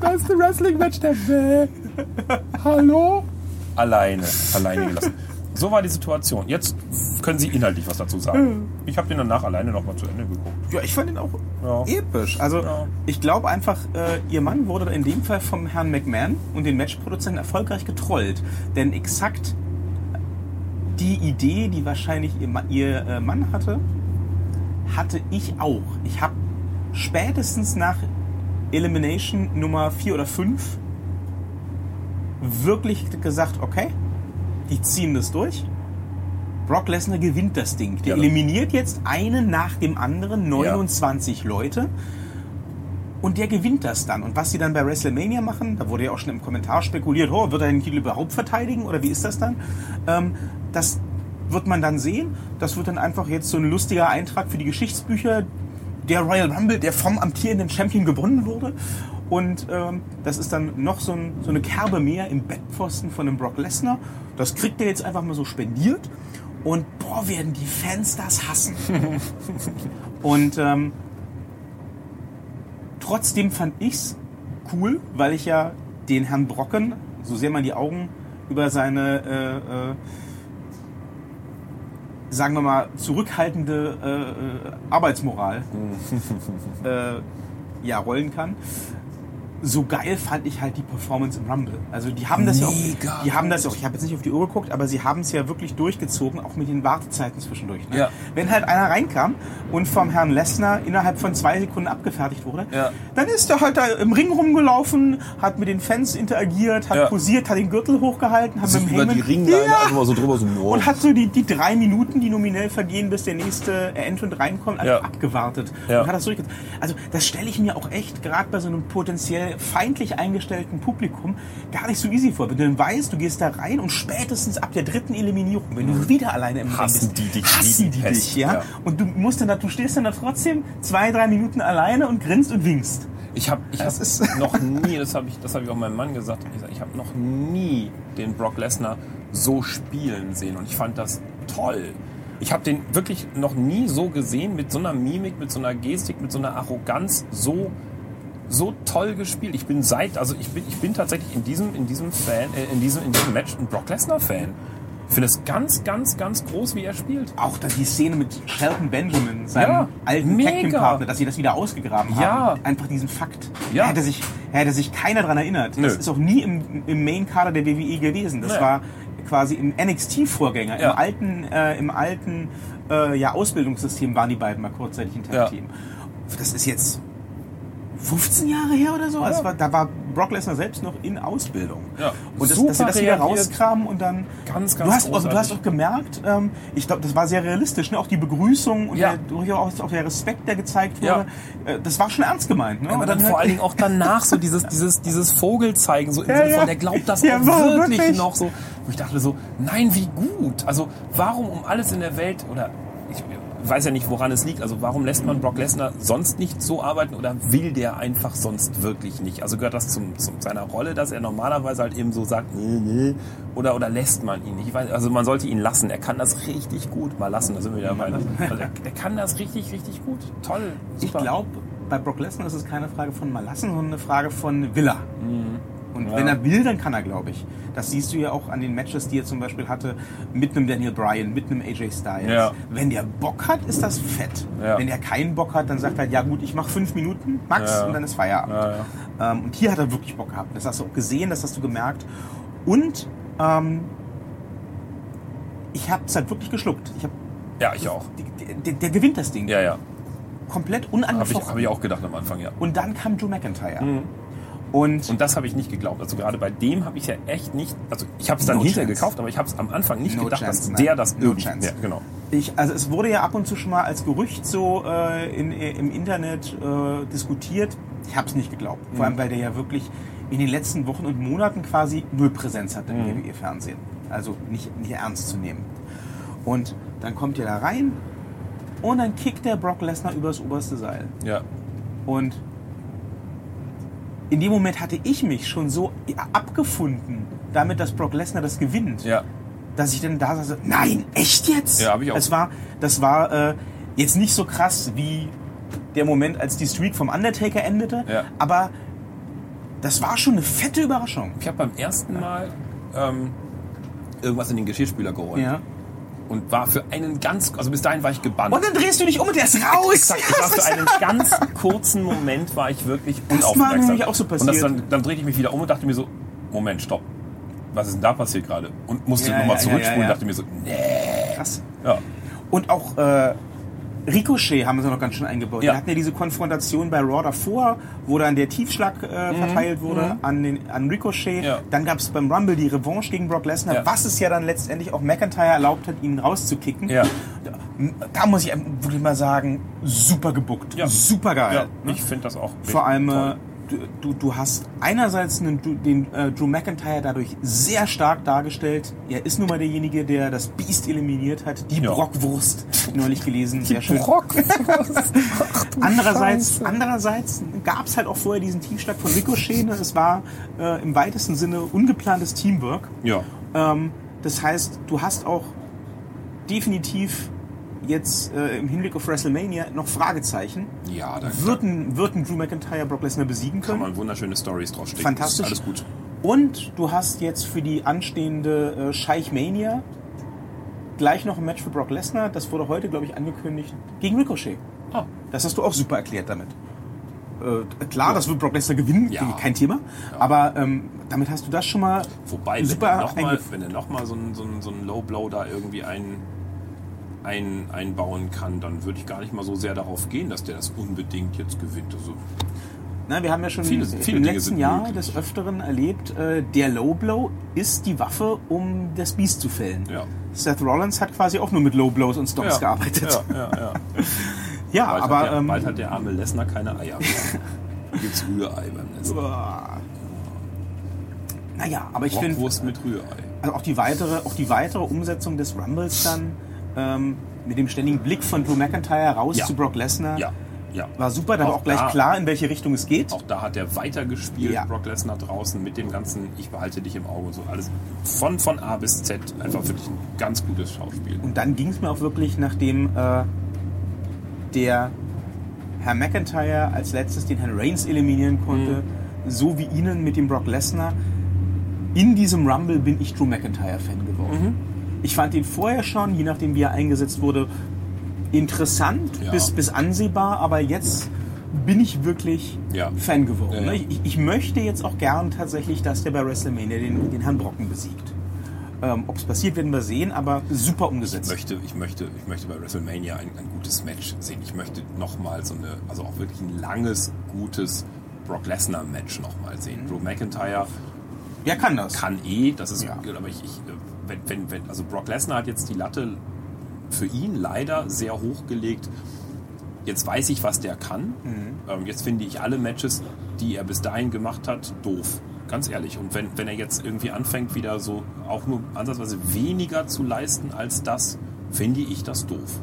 beste Wrestling-Match der Welt. Hallo? Alleine, alleine gelassen. So war die Situation. Jetzt können Sie inhaltlich was dazu sagen. Ich habe den danach alleine nochmal zu Ende geguckt. Ja, ich fand ihn auch Ja. episch. Also Ja. ich glaube einfach, äh, ihr Mann wurde in dem Fall vom Herrn McMahon und den Matchproduzenten erfolgreich getrollt. Denn exakt die Idee, die wahrscheinlich ihr, Ma- ihr äh, Mann hatte, hatte ich auch. Ich habe spätestens nach Elimination Nummer 4 oder 5 wirklich gesagt, okay, die ziehen das durch. Brock Lesnar gewinnt das Ding. Der Ja. eliminiert jetzt einen nach dem anderen, 29 Leute. Und der gewinnt das dann. Und was sie dann bei WrestleMania machen, da wurde ja auch schon im Kommentar spekuliert, oh, wird er den Titel überhaupt verteidigen oder wie ist das dann? Ähm, das wird man dann sehen. Das wird dann einfach jetzt so ein lustiger Eintrag für die Geschichtsbücher. der Royal Rumble, der vom amtierenden Champion gewonnen wurde. Und ähm, das ist dann noch so, ein, so eine Kerbe mehr im Bettpfosten von dem Brock Lesnar. Das kriegt er jetzt einfach mal so spendiert. Und boah, werden die Fans das hassen. und ähm, trotzdem fand ich's cool, weil ich ja den Herrn Brocken, so sehr man die Augen über seine, äh, äh, sagen wir mal, zurückhaltende äh, äh, Arbeitsmoral äh, ja, rollen kann. So geil fand ich halt die Performance im Rumble. Also die haben das ja Mega auch, die haben das ja auch, ich habe jetzt nicht auf die Uhr geguckt, aber sie haben es ja wirklich durchgezogen, auch mit den Wartezeiten zwischendurch. Ne? Ja. Wenn halt einer reinkam und vom Herrn Lesnar innerhalb von zwei Sekunden abgefertigt wurde, Ja. dann ist er halt da im Ring rumgelaufen, hat mit den Fans interagiert, hat Ja. posiert, hat den Gürtel hochgehalten, hat Sich mit dem über Heyman die Ringleine ja, einfach so drüber so, oh. und hat so die, die drei Minuten, die nominell vergehen, bis der nächste Entrant reinkommt, einfach Ja. abgewartet. Ja. Und hat das durchgezogen. Also das stelle ich mir auch echt, gerade bei so einem feindlich eingestellten Publikum, gar nicht so easy vor. Wenn du dann weißt, du gehst da rein und spätestens ab der dritten Eliminierung, wenn du wieder alleine im Hassen bist, die dich hassen die die dich, ja? ja. Und du musst dann, da- du stehst dann da trotzdem zwei, drei Minuten alleine und grinst und winkst. Ich habe ich Das hab ist- noch nie, das habe ich, das hab ich auch meinem Mann gesagt, ich, ich habe noch nie den Brock Lesnar so spielen sehen und ich fand das toll. Ich habe den wirklich noch nie so gesehen, mit so einer Mimik, mit so einer Gestik, mit so einer Arroganz, so, so toll gespielt. Ich bin seit, also ich bin, ich bin tatsächlich in diesem, in diesem Fan, äh, in diesem, in diesem Match ein Brock Lesnar Fan. Ich finde es ganz, ganz, ganz groß, wie er spielt. Auch dann die Szene mit Shelton Benjamin, seinem Ja, alten. Tag-Team-Partner, dass sie das wieder ausgegraben Ja. haben. Einfach diesen Fakt. Ja. Da hätte sich, da hätte sich keiner dran erinnert. Nö. Das ist auch nie im, im Main-Kader der WWE gewesen. Das Nee. war quasi im NXT-Vorgänger. Ja. Im alten, äh, im alten äh, ja, Ausbildungssystem waren die beiden mal kurzzeitig ein. Tag-Team. Das ist jetzt 15 Jahre her oder so. Also war, da war Brock Lesnar selbst noch in Ausbildung. Ja. Und das, dass sie das wieder rauskramen und dann. Ganz, du ganz hast, also, du hast großartig. auch gemerkt, ähm, ich glaube, das war sehr realistisch, ne? auch die Begrüßung und Ja. der, durchaus auch der Respekt, der gezeigt Ja. wurde, äh, das war schon ernst gemeint. Ne? Aber Und dann halt- vor allen Dingen auch danach so dieses, dieses, dieses Vogelzeigen, so im Ja, Sinne ja. von, der glaubt das Ja, auch wirklich, wirklich. noch so. Wo ich dachte so, nein, wie gut. Also warum um alles in der Welt, oder ich weiß ja nicht, woran es liegt, also warum lässt man Brock Lesnar sonst nicht so arbeiten oder will der einfach sonst wirklich nicht? Also gehört das zum, zum seiner Rolle, dass er normalerweise halt eben so sagt, nee, nee, oder, oder lässt man ihn nicht? Ich weiß, also man sollte ihn lassen. Er kann das richtig gut. Mal lassen, da sind wir wieder weiter. Also er, er kann das richtig, richtig gut. Toll. Ich Super. glaube, bei Brock Lesnar ist es keine Frage von mal lassen, sondern eine Frage von Villa. Und Mhm. Ja. wenn er will, dann kann er, glaube ich. Das siehst du ja auch an den Matches, die er zum Beispiel hatte mit einem Daniel Bryan, mit einem AJ Styles. Ja. Wenn der Bock hat, ist das fett. Ja. Wenn der keinen Bock hat, dann sagt er, ja gut, ich mache fünf Minuten max und dann ist Feierabend. Ähm, und hier hat er wirklich Bock gehabt. Das hast du auch gesehen, das hast du gemerkt. Und ähm, ich habe es halt wirklich geschluckt. Ich hab, Ja, ich auch. der, der, der gewinnt das Ding. Ja, ja. Komplett Habe unangefochten. ich, hab ich auch gedacht am Anfang, ja. Und dann kam Drew McIntyre. Und, Und das habe ich nicht geglaubt. Also gerade bei dem habe ich ja echt nicht, also ich habe es dann No hinterher chance. gekauft, aber ich habe es am Anfang nicht No gedacht, chance, dass nein. der das No irgendwie-. Ja, genau. ich, also es wurde ja ab und zu schon mal als Gerücht so äh, in, im Internet äh, diskutiert. Ich habe es nicht geglaubt. Vor allem, weil der ja wirklich in den letzten Wochen und Monaten quasi null Präsenz hatte im WWE-Fernsehen. Also nicht, nicht ernst zu nehmen. Und dann kommt er da rein und dann kickt der Brock Lesnar übers oberste Seil. Ja. Und in dem Moment hatte ich mich schon so abgefunden, damit, dass Brock Lesnar das gewinnt, Ja. dass ich dann da saß, nein, echt jetzt? Ja, hab ich auch. Das war, das war äh, jetzt nicht so krass wie der Moment, als die Streak vom Undertaker endete, Ja. aber das war schon eine fette Überraschung. Ich habe beim ersten Mal ähm, irgendwas in den Geschirrspüler geholt. Ja. Und war für einen ganz, also bis dahin war ich gebannt. Und dann drehst du dich um und der ist raus. Exakt, ich war für einen ganz kurzen Moment war ich wirklich Das war unaufmerksam. nämlich auch so Und das passiert. dann, dann drehte ich mich wieder um und dachte mir so, Moment, stopp. Was ist denn da passiert gerade? Und musste Ja, nochmal ja, zurückspulen ja, ja, und dachte mir so, nee. Krass. Ja. Und auch äh, Ricochet haben sie noch ganz schön eingebaut. Ja. Wir hatten ja diese Konfrontation bei Raw davor, wo dann der Tiefschlag äh, verteilt wurde an, den, an Ricochet. Mhm. Ja. Dann gab es beim Rumble die Revanche gegen Brock Lesnar, Ja. was es ja dann letztendlich auch McIntyre erlaubt hat, ihn rauszukicken. Ja. Da, muss ich wirklich mal sagen, super gebuckt. Ja. Super geil. ja, ich finde das auch Vor allem, äh, toll. Du, du, hast einerseits einen, den äh, Drew McIntyre dadurch sehr stark dargestellt. Er ist nun mal derjenige, der das Biest eliminiert hat. Die Ja. Brockwurst, neulich gelesen, sehr schön. Brock. Andererseits, andererseits gab es halt auch vorher diesen Teamschlag von Ricochet. ne? Es war äh, im weitesten Sinne ungeplantes Teamwork. Ja. Ähm, das heißt, du hast auch definitiv jetzt äh, im Hinblick auf WrestleMania noch Fragezeichen. Ja, da Wird ein, wird ein Drew McIntyre Brock Lesnar besiegen kann können? man wunderschöne Stories draufstecken. Fantastisch. Alles gut. Und du hast jetzt für die anstehende äh, Scheich Mania gleich noch ein Match für Brock Lesnar. Das wurde heute, glaube ich, angekündigt gegen Ricochet. Ah. Das hast du auch super erklärt damit. Äh, klar, das wird Brock Lesnar gewinnen, Ja. kein Thema. Aber ähm, damit hast du das schon mal Wobei, super wenn er nochmal noch so einen so einen- so einen Low Blow da irgendwie ein, ein, einbauen kann, dann würde ich gar nicht mal so sehr darauf gehen, dass der das unbedingt jetzt gewinnt. Also, Na, wir haben ja schon Viele- im viele Dinge letzten Jahr möglich. des Öfteren erlebt, äh, der Low Blow ist die Waffe, um das Biest zu fällen. ja. Seth Rollins hat quasi auch nur mit Low Blows und Stomps gearbeitet. Ja, ja, ja. Ja, Bald, aber hat der, ähm, bald hat der arme Lesnar keine Eier mehr. Gibt's Rührei beim Lesnar. naja, aber ich finde, mit Rührei. also auch die weitere, auch die weitere Umsetzung des Rumbles dann ähm, mit dem ständigen Blick von Drew McIntyre raus Ja. zu Brock Lesnar Ja, ja. war super. Da war Auch gleich da- klar, in welche Richtung es geht. Auch da hat er weitergespielt, Ja. Brock Lesnar draußen, mit dem ganzen Ich behalte dich im Auge und so. Alles von, von A bis Z. Einfach wirklich ein ganz gutes Schauspiel. Und dann ging es mir auch wirklich, nachdem äh, der Herr McIntyre als letztes den Herrn Reigns eliminieren konnte, so wie ihnen mit dem Brock Lesnar. In diesem Rumble bin ich Drew McIntyre-Fan geworden. Ich fand ihn vorher schon, je nachdem wie er eingesetzt wurde, interessant Ja. bis, bis ansehbar, aber jetzt bin ich wirklich Ja. Fan geworden. Ja, ja. Ich, ich möchte jetzt auch gern tatsächlich, dass der bei WrestleMania den, den Herrn Brocken besiegt. Ähm, Ob es passiert, werden wir sehen, aber super Ich umgesetzt. möchte, ich, möchte, ich möchte bei WrestleMania ein, ein gutes Match sehen. Ich möchte nochmal so eine, also auch wirklich ein langes, gutes Brock Lesnar-Match nochmal sehen. Drew McIntyre Wer kann das? kann eh, das ist, Ja. aber ich, ich äh, wenn, wenn, wenn, also Brock Lesnar hat jetzt die Latte für ihn leider sehr hoch gelegt. Jetzt weiß ich, was der kann. Ähm, jetzt finde ich alle Matches, die er bis dahin gemacht hat, doof. Ganz ehrlich. Und wenn, wenn er jetzt irgendwie anfängt, wieder so auch nur ansatzweise weniger zu leisten als das, finde ich das doof.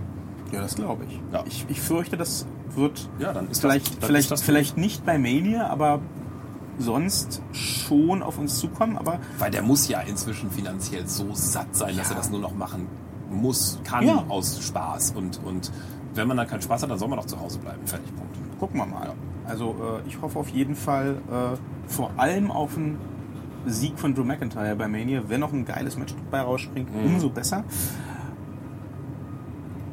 Ja, das glaube ich. Ja. ich. Ich fürchte, das wird Ja, dann ist vielleicht, das, dann vielleicht, ist das vielleicht nicht bei Mania, aber sonst schon auf uns zukommen. Aber Weil der muss ja inzwischen finanziell so satt sein, dass Ja. er das nur noch machen muss, kann Ja. aus Spaß. Und, und wenn man dann keinen Spaß hat, dann soll man doch zu Hause bleiben. Fertig, Punkt. gucken wir mal. Also äh, ich hoffe auf jeden Fall äh, vor allem auf einen Sieg von Drew McIntyre bei Mania. Wenn noch ein geiles Match dabei rausspringt, Mhm. umso besser.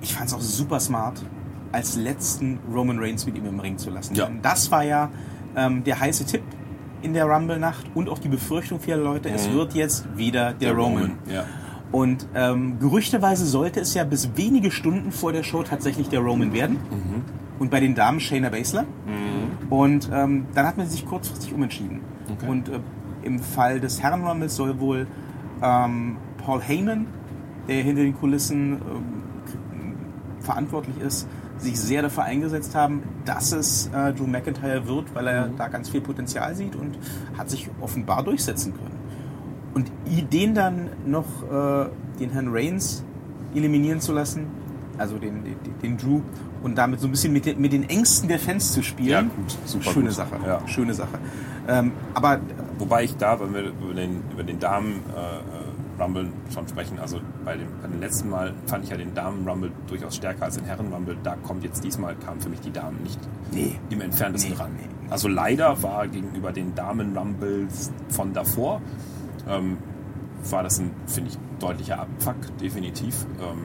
Ich fand es auch super smart, als letzten Roman Reigns mit ihm im Ring zu lassen. Ja. Denn das war ja ähm, der heiße Tipp in der Rumble-Nacht und auch die Befürchtung vieler Leute, es Mhm. wird jetzt wieder der, Roman. Ja. Und ähm, gerüchteweise sollte es ja bis wenige Stunden vor der Show tatsächlich der Roman werden. Mhm. Und bei den Damen Shayna Baszler. Und ähm, dann hat man sich kurzfristig umentschieden. Okay. Und äh, im Fall des Herren Rumbles soll wohl ähm, Paul Heyman, der hinter den Kulissen ähm, verantwortlich ist, sich sehr dafür eingesetzt haben, dass es äh, Drew McIntyre wird, weil er da ganz viel Potenzial sieht und hat sich offenbar durchsetzen können. Und den dann noch äh, den Herrn Reigns eliminieren zu lassen, also den, den, den Drew, und damit so ein bisschen mit den, mit den Ängsten der Fans zu spielen. Ja, gut, super Schöne gut. Sache. Ja. Schöne Sache. Ähm, aber Wobei ich da, wenn wir über den, über den Damen äh, äh, Rumble schon sprechen, also bei dem, bei dem letzten Mal fand ich ja den Damen Rumble durchaus stärker als den Herren Rumble. Da kommt jetzt diesmal, kam für mich die Damen nicht Nee. im entferntesten Nee, ran. Also leider war gegenüber den Damen Rumbles von davor, ähm, war das ein, finde ich, deutlicher Abfuck, definitiv. Ähm,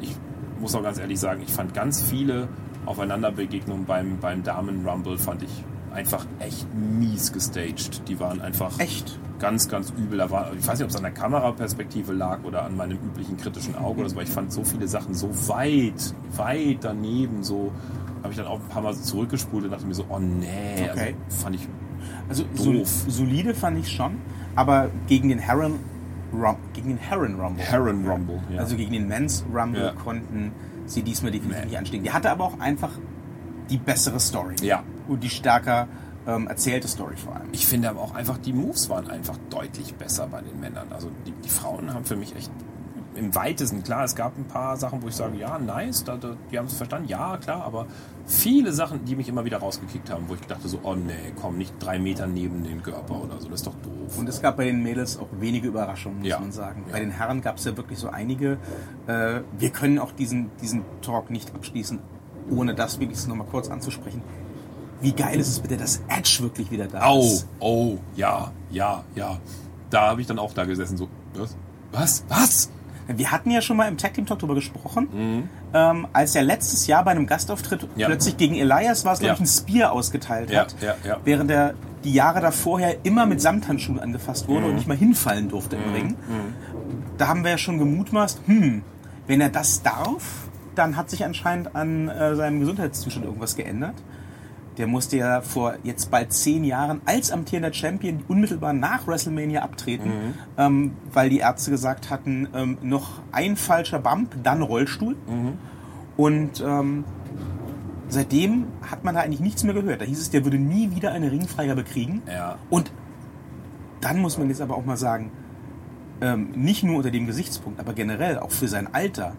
ich muss auch ganz ehrlich sagen, ich fand ganz viele Aufeinanderbegegnungen beim, beim Damen Rumble fand ich einfach echt mies gestaged. Die waren einfach echt. Ganz, ganz übel. Da war, ich weiß nicht, ob es an der Kameraperspektive lag oder an meinem üblichen kritischen Auge oder so, aber ich fand so viele Sachen so weit, weit daneben, so habe ich dann auch ein paar Mal so zurückgespult und dachte mir so, oh nee, Okay. also fand ich Also Doof. solide fand ich schon, aber gegen den Herren Rum, gegen den Herren Rumble. Heron Rumble. Ja. Also gegen den Men's Rumble Ja. konnten sie diesmal definitiv Nee. nicht anstehen. Der hatte aber auch einfach die bessere Story. Ja. Und die stärker ähm, erzählte Story vor allem. Ich finde aber auch einfach, die Moves waren einfach deutlich besser bei den Männern. Also die, die Frauen haben für mich echt im weitesten, klar, es gab ein paar Sachen, wo ich sage, ja, nice, da, da, die haben es verstanden, ja, klar, aber viele Sachen, die mich immer wieder rausgekickt haben, wo ich dachte so, oh nee, komm, nicht drei Meter neben den Körper oder so, das ist doch doof. Und es gab bei den Mädels auch wenige Überraschungen, muss Ja. man sagen. Ja. Bei den Herren gab es ja wirklich so einige. Äh, wir können auch diesen, diesen Talk nicht abschließen, ohne das wirklich nochmal kurz anzusprechen. Wie geil ist es bitte, dass Edge wirklich wieder da Au, ist? oh, ja, ja, ja. Da habe ich dann auch da gesessen, so, was? Was? Was? Wir hatten ja schon mal im Tag Team Talk darüber gesprochen, ähm, als er letztes Jahr bei einem Gastauftritt Mhm. Ja. plötzlich gegen Elias war es, glaube Ja. ich, ein Spear ausgeteilt Ja, hat, ja, ja. während er die Jahre davorher immer mit Samthandschuhen angefasst wurde Mhm. und nicht mal hinfallen durfte im Ring. Da haben wir ja schon gemutmaßt, hm, wenn er das darf, dann hat sich anscheinend an äh, seinem Gesundheitszustand irgendwas geändert. Der musste ja vor jetzt bald zehn Jahren als amtierender Champion unmittelbar nach WrestleMania abtreten, ähm, weil die Ärzte gesagt hatten, ähm, noch ein falscher Bump, dann Rollstuhl. Und ähm, seitdem hat man da eigentlich nichts mehr gehört. Da hieß es, der würde nie wieder eine Ringfreigabe kriegen. Ja. Und dann muss man jetzt aber auch mal sagen, ähm, nicht nur unter dem Gesichtspunkt, aber generell auch für sein Alter,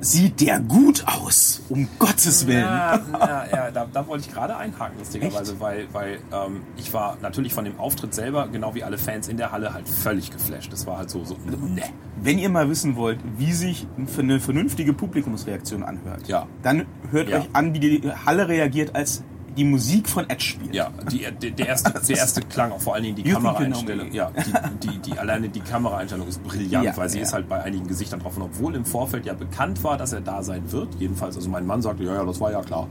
sieht der gut aus, um Gottes Willen. Ja, ja, ja da, da wollte ich gerade einhaken, lustigerweise, weil, weil ähm, ich war natürlich von dem Auftritt selber, genau wie alle Fans in der Halle, halt völlig geflasht. Das war halt so, so ne. Wenn ihr mal wissen wollt, wie sich eine vernünftige Publikumsreaktion anhört, Ja. dann hört Ja. euch an, wie die Halle reagiert, als die Musik von Edge spielt. Ja, die, der, der, erste, der erste Klang, auch vor allen Dingen die Kameraeinstellung. me. Ja, die, die, die, alleine die Kameraeinstellung ist brillant, Ja, weil sie ja. ist halt bei einigen Gesichtern drauf. Und obwohl im Vorfeld ja bekannt war, dass er da sein wird, jedenfalls, also mein Mann sagte, ja, ja, das war ja klar.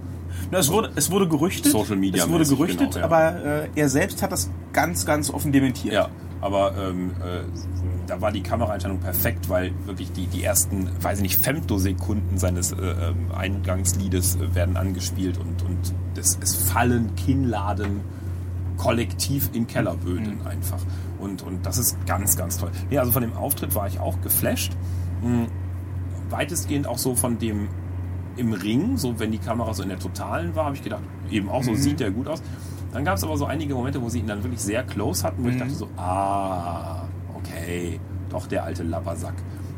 Na, Es wurde, es wurde gerüchtet, Social Media es wurde gerüchtet, genau, aber äh, er selbst hat das ganz, ganz offen dementiert. Ja, aber ähm, äh, da war die Kameraeinstellung perfekt, weil wirklich die, die ersten, weiß ich nicht, Femtosekunden seines äh, ähm, Eingangsliedes äh, werden angespielt und, und das, es fallen Kinnladen kollektiv in Kellerböden einfach. Und, und das ist ganz, ganz toll. Nee, also von dem Auftritt war ich auch geflasht. Hm, weitestgehend auch so von dem im Ring, so wenn die Kamera so in der Totalen war, habe ich gedacht, eben auch so sieht der gut aus. Dann gab es aber so einige Momente, wo sie ihn dann wirklich sehr close hatten, wo ich dachte so, ah, okay, doch der alte Lappersack.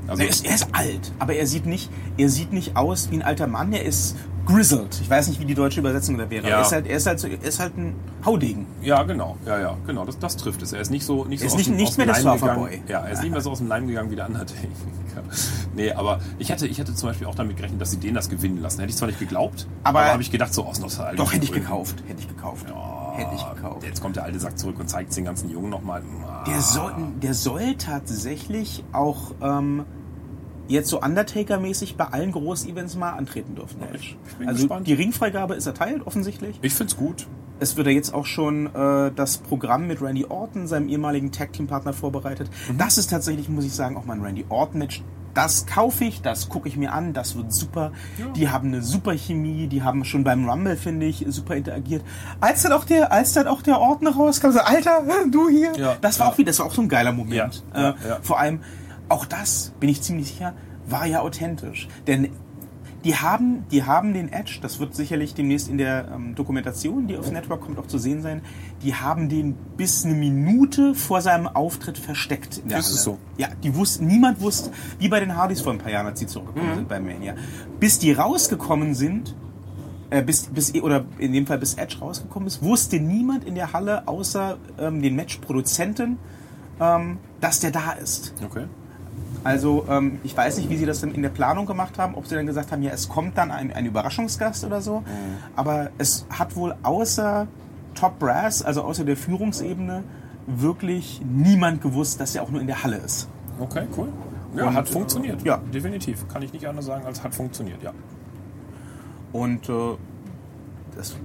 Also, Er ist, er ist alt, aber er sieht nicht, er sieht nicht aus wie ein alter Mann. Er ist grizzled. Ich weiß nicht, wie die deutsche Übersetzung da wäre. Ja. Er, ist halt, er, ist halt so, er ist halt ein Haudegen. ja, genau, ja, ja, genau, das, das trifft es. Er ist nicht so, nicht Er so ist nicht- dem, nicht mehr der Surferboy. Ja, er ist nicht mehr so aus dem Leim gegangen wie der Undertaker. nee, aber ich hätte, ich hätte zum Beispiel auch damit gerechnet, dass sie den das gewinnen lassen. Hätte ich zwar nicht geglaubt, Aber- aber, habe ich gedacht, so aus Nostalgie. Doch, hätte ich gekauft. Hätte ich gekauft. Ja, Hätte ich gekauft. Jetzt kommt der alte Sack zurück und zeigt den ganzen Jungen nochmal. Der soll, der soll tatsächlich auch ähm, jetzt so Undertaker-mäßig bei allen Groß-Events mal antreten dürfen. Edge. ich bin also gespannt. die Ringfreigabe ist erteilt, offensichtlich. Ich find's gut. Es wird ja jetzt auch schon äh, das Programm mit Randy Orton, seinem ehemaligen Tag-Team-Partner, vorbereitet. Mhm. Das ist tatsächlich, muss ich sagen, auch mal ein Randy Orton-Match. Das kaufe ich, das gucke ich mir an, das wird super. Die haben eine super Chemie, die haben schon beim Rumble, finde ich, super interagiert. Als dann auch der, als dann auch der Orton rauskam, so, Alter, du hier, Ja, das war ja. auch wieder, das war auch so ein geiler Moment. Ja, ja, äh, ja. Vor allem, auch das, bin ich ziemlich sicher, war ja authentisch. Denn die haben, die haben den Edge, das wird sicherlich demnächst in der ähm, Dokumentation, die aufs Network kommt, auch zu sehen sein, die haben den bis eine Minute vor seinem Auftritt versteckt. In der Ist es Halle. so? Ja, die wussten, niemand wusste, wie bei den Hardys vor ein paar Jahren, als sie zurückgekommen sind bei Mania. Bis die rausgekommen sind, äh, bis, bis, oder in dem Fall bis Edge rausgekommen ist, wusste niemand in der Halle, außer ähm, den Matchproduzenten, ähm, dass der da ist. Okay. Also ähm, ich weiß nicht, wie sie das dann in der Planung gemacht haben, ob sie dann gesagt haben, ja, es kommt dann ein, ein Überraschungsgast oder so. Aber es hat wohl außer Top Brass, also außer der Führungsebene, wirklich niemand gewusst, dass er auch nur in der Halle ist. Okay, cool. Ja, Und, hat funktioniert. ja. Definitiv. Kann ich nicht anders sagen, als hat funktioniert, ja. Und äh, das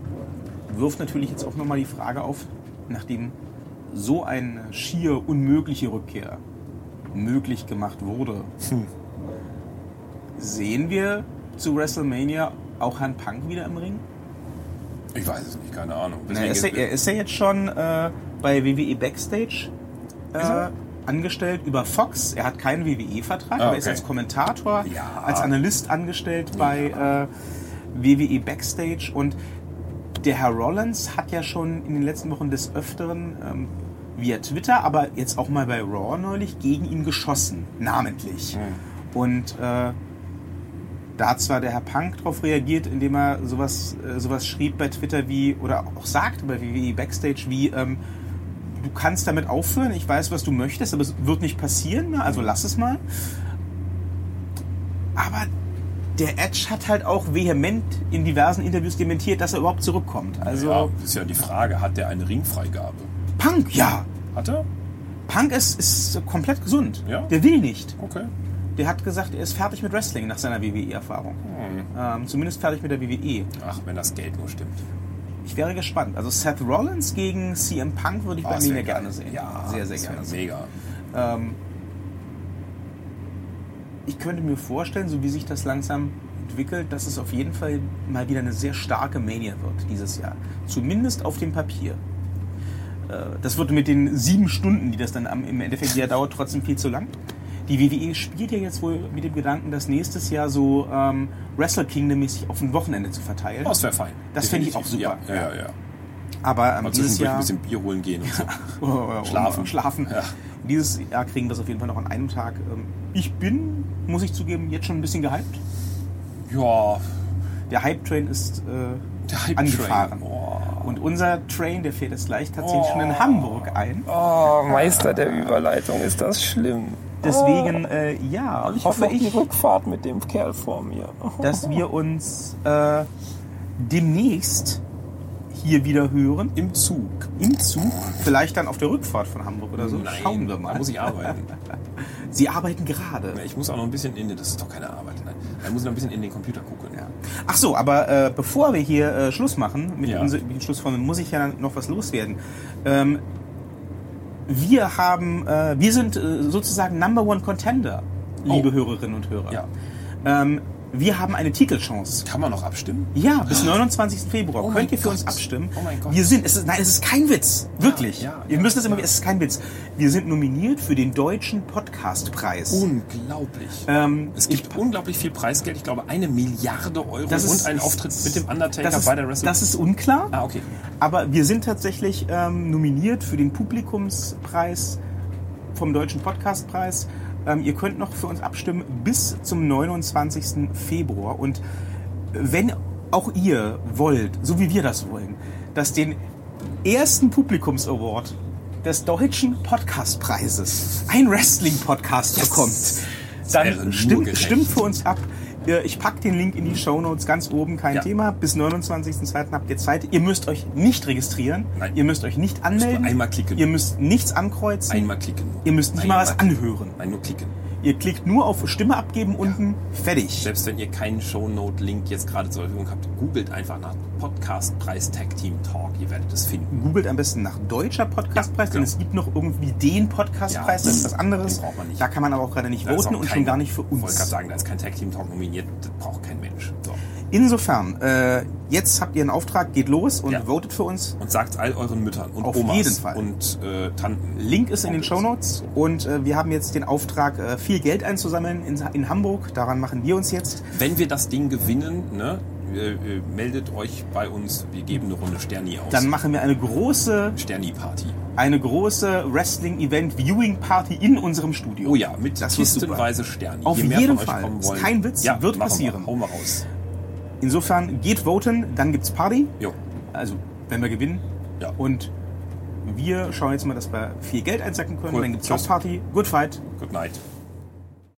wirft natürlich jetzt auch nochmal die Frage auf, nachdem so eine schier unmögliche Rückkehr möglich gemacht wurde, sehen wir zu WrestleMania auch Herrn Punk wieder im Ring? Ich weiß es nicht, keine Ahnung. Na, er, ist ja, er ist ja jetzt schon äh, bei WWE Backstage äh, er? angestellt über Fox. Er hat keinen WWE-Vertrag, Ah, aber er ist okay. als Kommentator, Ja. als Analyst angestellt bei äh, WWE Backstage. Und der Herr Rollins hat ja schon in den letzten Wochen des Öfteren ähm, via Twitter, aber jetzt auch mal bei Raw neulich gegen ihn geschossen, namentlich. Und äh, da hat zwar der Herr Punk darauf reagiert, indem er sowas, äh, sowas schrieb bei Twitter wie, oder auch sagte bei WWE Backstage wie, ähm, du kannst damit aufhören, ich weiß, was du möchtest, aber es wird nicht passieren, ne? also lass es mal. Aber der Edge hat halt auch vehement in diversen Interviews dementiert, dass er überhaupt zurückkommt. Also ja, ist ja die Frage, hat der eine Ringfreigabe? Punk, ja. Hat er? Punk ist, ist komplett gesund. Ja? Der will nicht. Okay. Der hat gesagt, er ist fertig mit Wrestling nach seiner WWE-Erfahrung. Ähm, zumindest fertig mit der WWE. Ach, wenn das Geld nur stimmt. Ich wäre gespannt. Also Seth Rollins gegen CM Punk würde ich Oh, bei mir gerne sehen. Ja, sehr, sehr gerne. Mega. Ähm, ich könnte mir vorstellen, so wie sich das langsam entwickelt, dass es auf jeden Fall mal wieder eine sehr starke Mania wird dieses Jahr. Zumindest auf dem Papier. Äh, Das wird mit den sieben Stunden, die das dann am, im Endeffekt ja dauert, trotzdem viel zu lang. Die WWE spielt ja jetzt wohl mit dem Gedanken, das nächstes Jahr so ähm, Wrestle Kingdom-mäßig auf ein Wochenende zu verteilen. Oh, das wäre fein. Das fände ich auch super. Ja, ja, ja. Aber ähm, dieses zwischendurch ein Jahr bisschen Bier holen gehen und so. Oh, Schlafen. Schlafen. Ja. Dieses Jahr kriegen wir es auf jeden Fall noch an einem Tag. Ähm, Ich bin, muss ich zugeben, jetzt schon ein bisschen gehypt. Ja, Der Hype-Train ist äh, der Hype angefahren. Oh. Und unser Train, der fährt jetzt gleich tatsächlich schon in Hamburg ein. Oh, Meister der Überleitung, ist das schlimm. Deswegen, äh, ja, Ich hoffe hoffe ich ich, Rückfahrt mit dem Kerl vor mir. dass wir uns äh, demnächst hier wieder hören. Im Zug. Im Zug. Vielleicht dann auf der Rückfahrt von Hamburg oder so. Nein, Schauen wir Da mal. muss ich arbeiten. Sie arbeiten gerade. Ich muss auch noch ein bisschen in den, das ist doch keine Arbeit, nein. Da muss ich noch ein bisschen in den Computer gucken. Ach so, aber äh, bevor wir hier äh, Schluss machen, mit Ja. unser, mit Schluss von, muss ich ja noch was loswerden. Ähm, wir haben, äh, wir sind äh, sozusagen Number One Contender, liebe Oh. Hörerinnen und Hörer. Ja. Ähm, wir haben eine Titelchance. Kann man noch abstimmen? Ja, bis 29. Februar Oh könnt ihr für Gott. uns abstimmen. Oh mein Gott. Wir sind, es ist, nein, es ist kein Witz, wirklich. ja, ja, müsst es immer, ja. es ist kein Witz. Wir sind nominiert für den deutschen Podcastpreis. Unglaublich. Ähm, es gibt unglaublich viel Preisgeld. Ich glaube, eine Milliarde Euro Das ist- und einen Auftritt mit dem Undertaker das ist, bei der Wrestle. das ist unklar. ah, okay. Aber wir sind tatsächlich ähm, nominiert für den Publikumspreis vom Deutschen Podcastpreis. Ähm, ihr könnt noch für uns abstimmen bis zum 29. Februar. Und wenn auch ihr wollt, so wie wir das wollen, dass den ersten Publikums-Award des Deutschen Podcastpreises ein Wrestling-Podcast bekommt, wäre dann stimmt, stimmt für uns ab. Äh, Ich packe den Link in die Show Notes ganz oben, kein Ja. Thema. Bis 29.02. habt ihr Zeit. Ihr müsst euch nicht registrieren. Nein. Ihr müsst euch nicht anmelden. einmal klicken. Ihr müsst nichts ankreuzen. Einmal klicken. Ihr müsst nicht mal was Einmal klicken. anhören. Nein, nur klicken. Ihr klickt nur auf Stimme abgeben unten. Fertig. Selbst wenn ihr keinen Shownote-Link jetzt gerade zur Verfügung habt, googelt einfach nach Podcast-Preis Tag Team Talk. Ihr werdet es finden. Googelt am besten nach deutscher Podcastpreis, denn genau. es gibt noch irgendwie den Podcastpreis, das ist was anderes. den braucht man nicht. Da kann man aber auch gerade nicht Da voten und kein- schon gar nicht für Ich wollte gerade uns. sagen, da ist kein Tag Team Talk nominiert. Das braucht kein Mensch. So. Insofern, äh, jetzt habt ihr einen Auftrag, geht los und Ja. votet für uns. Und sagt all euren Müttern und Auf Omas jeden Fall. und äh, Tanten. Link ist in den Onkels. Shownotes und äh, wir haben jetzt den Auftrag, äh, viel Geld einzusammeln in, in Hamburg. Daran machen wir uns jetzt. Wenn wir das Ding gewinnen, ne, äh, äh, meldet euch bei uns. Wir geben eine Runde Sterni aus. Dann machen wir eine große, Sterni-Party. eine große Wrestling-Event-Viewing-Party in unserem Studio. Oh ja, mit Das kistenweise Sterni. Auf Je jeden Fall. wollen. kein Witz, ja, wird passieren. Wir. Hau mal raus. Insofern geht voten, dann gibt's Party. Jo. Also, wenn wir gewinnen. Ja. Und wir schauen jetzt mal, dass wir viel Geld einsacken können. Cool. Dann gibt's. Party. Good fight. Good night.